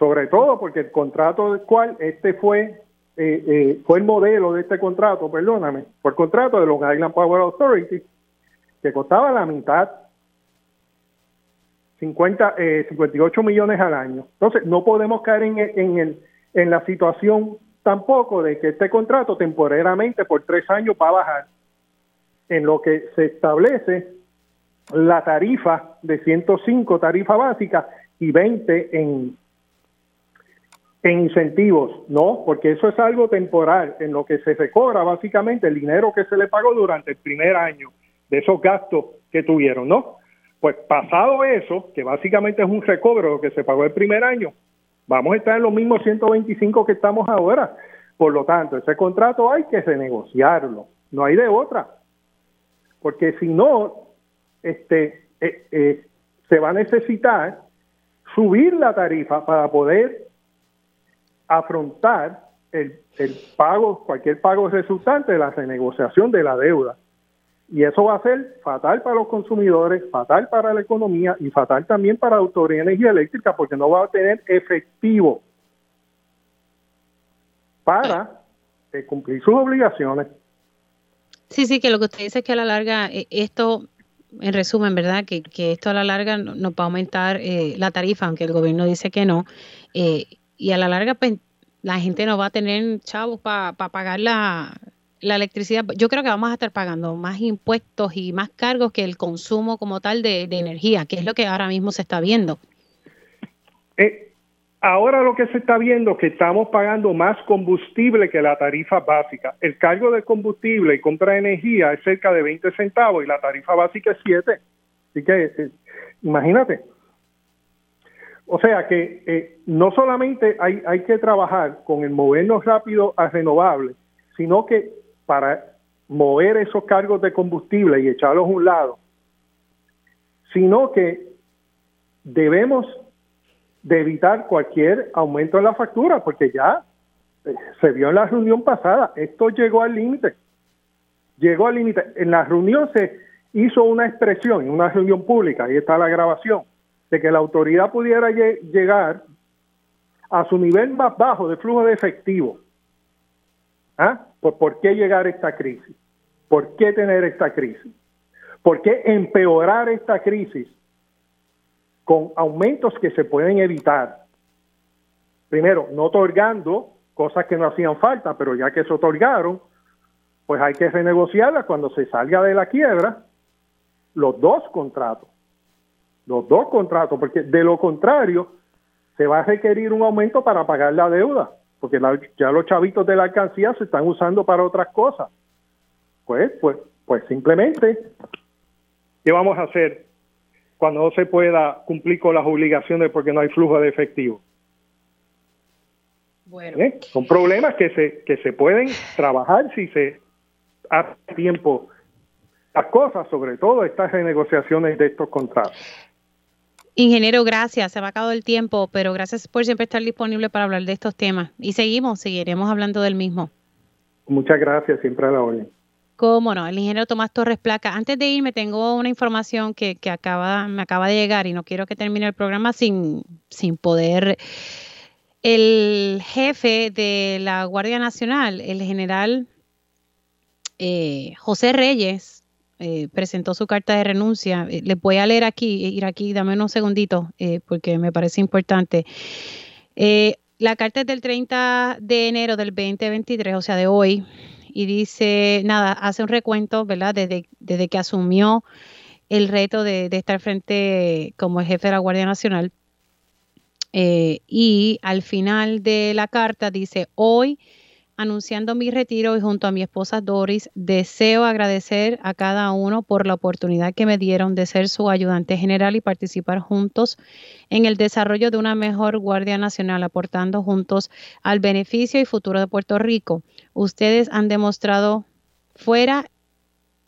Sobre todo porque el contrato del cual este fue eh, eh, fue el modelo de este contrato, perdóname, por contrato de Long Island Power Authority, que costaba la mitad. O 50, 58 millones al año. Entonces, no podemos caer en, en, el, en la situación tampoco de que este contrato temporariamente por tres años va a bajar en lo que se establece la tarifa de 105 tarifa básica y 20 en, en incentivos, no, porque eso es algo temporal, en lo que se recobra básicamente el dinero que se le pagó durante el primer año de esos gastos que tuvieron, ¿no? Pues pasado eso, que básicamente es un recobro que se pagó el primer año, vamos a estar en los mismos 125 que estamos ahora. Por lo tanto, ese contrato hay que renegociarlo, no hay de otra. Porque si no, este, eh, eh, se va a necesitar subir la tarifa para poder afrontar el, el pago, cualquier pago resultante de la renegociación de la deuda. Y eso va a ser fatal para los consumidores, fatal para la economía y fatal también para la Autoridad de Energía Eléctrica porque no va a tener efectivo para eh, cumplir sus obligaciones. Sí, sí, que lo que usted dice es que a la larga eh, esto, en resumen, ¿verdad? Que, que esto a la larga nos va a aumentar eh, la tarifa, aunque el gobierno dice que no. Y a la larga, pues, la gente no va a tener chavos para pagar la, la electricidad, yo creo que vamos a estar pagando más impuestos y más cargos que el consumo como tal de, energía, que es lo que ahora mismo se está viendo. Eh, ahora lo que se está viendo es que estamos pagando más combustible que la tarifa básica. El cargo de combustible y compra de energía es cerca de 20 centavos y la tarifa básica es 7. Así que eh, imagínate. O sea que eh, no solamente hay, hay que trabajar con el movernos rápido a renovables, sino que para mover esos cargos de combustible y echarlos a un lado, sino que debemos de evitar cualquier aumento en la factura, porque ya eh, se vio en la reunión pasada, esto llegó al límite, llegó al límite. En la reunión se hizo una expresión, en una reunión pública, ahí está la grabación, de que la autoridad pudiera llegar a su nivel más bajo de flujo de efectivo. ¿Ah? ¿Por, qué llegar a esta crisis? ¿Por qué tener esta crisis? ¿Por qué empeorar esta crisis con aumentos que se pueden evitar? Primero, no otorgando cosas que no hacían falta, pero ya que se otorgaron, pues hay que renegociarlas cuando se salga de la quiebra los dos contratos. Los dos contratos, porque de lo contrario se va a requerir un aumento para pagar la deuda porque ya los chavitos de la alcancía se están usando para otras cosas. Pues, pues, pues simplemente, ¿qué vamos a hacer cuando no se pueda cumplir con las obligaciones porque no hay flujo de efectivo? Bueno. ¿Eh? Son problemas que se, que se pueden trabajar si se hace tiempo las cosas, sobre todo estas renegociaciones de estos contratos. Ingeniero, gracias. Se va a acabado el tiempo, pero gracias por siempre estar disponible para hablar de estos temas. Y seguimos, seguiremos hablando del mismo. Muchas gracias, siempre a la orden. Cómo no, el ingeniero Tomás Torres Placa. Antes de irme, tengo una información que, que acaba, me acaba de llegar y no quiero que termine el programa sin, sin poder. El jefe de la Guardia Nacional, el general eh, José Reyes, eh, presentó su carta de renuncia. Eh, les voy a leer aquí, ir aquí, dame unos segunditos, eh, porque me parece importante. la carta es del 30 de enero del 2023, o sea, de hoy, y dice, nada, hace un recuento, ¿verdad? Desde, desde que asumió el reto de, de estar frente como jefe de la Guardia Nacional. y al final de la carta dice, hoy anunciando mi retiro y junto a mi esposa Doris, deseo agradecer a cada uno por la oportunidad que me dieron de ser su ayudante general y participar juntos en el desarrollo de una mejor Guardia Nacional, aportando juntos al beneficio y futuro de Puerto Rico. Ustedes han demostrado fuera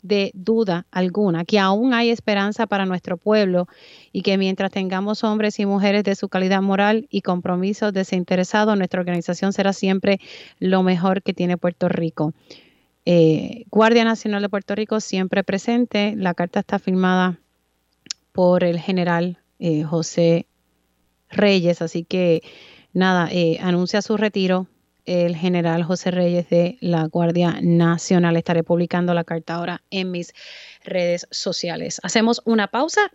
de duda alguna que aún hay esperanza para nuestro pueblo y que mientras tengamos hombres y mujeres de su calidad moral y compromiso desinteresado, nuestra organización será siempre lo mejor que tiene Puerto Rico. Eh, Guardia Nacional de Puerto Rico siempre presente. La carta está firmada por el general eh, José Reyes, así que nada, eh, anuncia su retiro el general José Reyes de la Guardia Nacional. Estaré publicando la carta ahora en mis redes sociales. Hacemos una pausa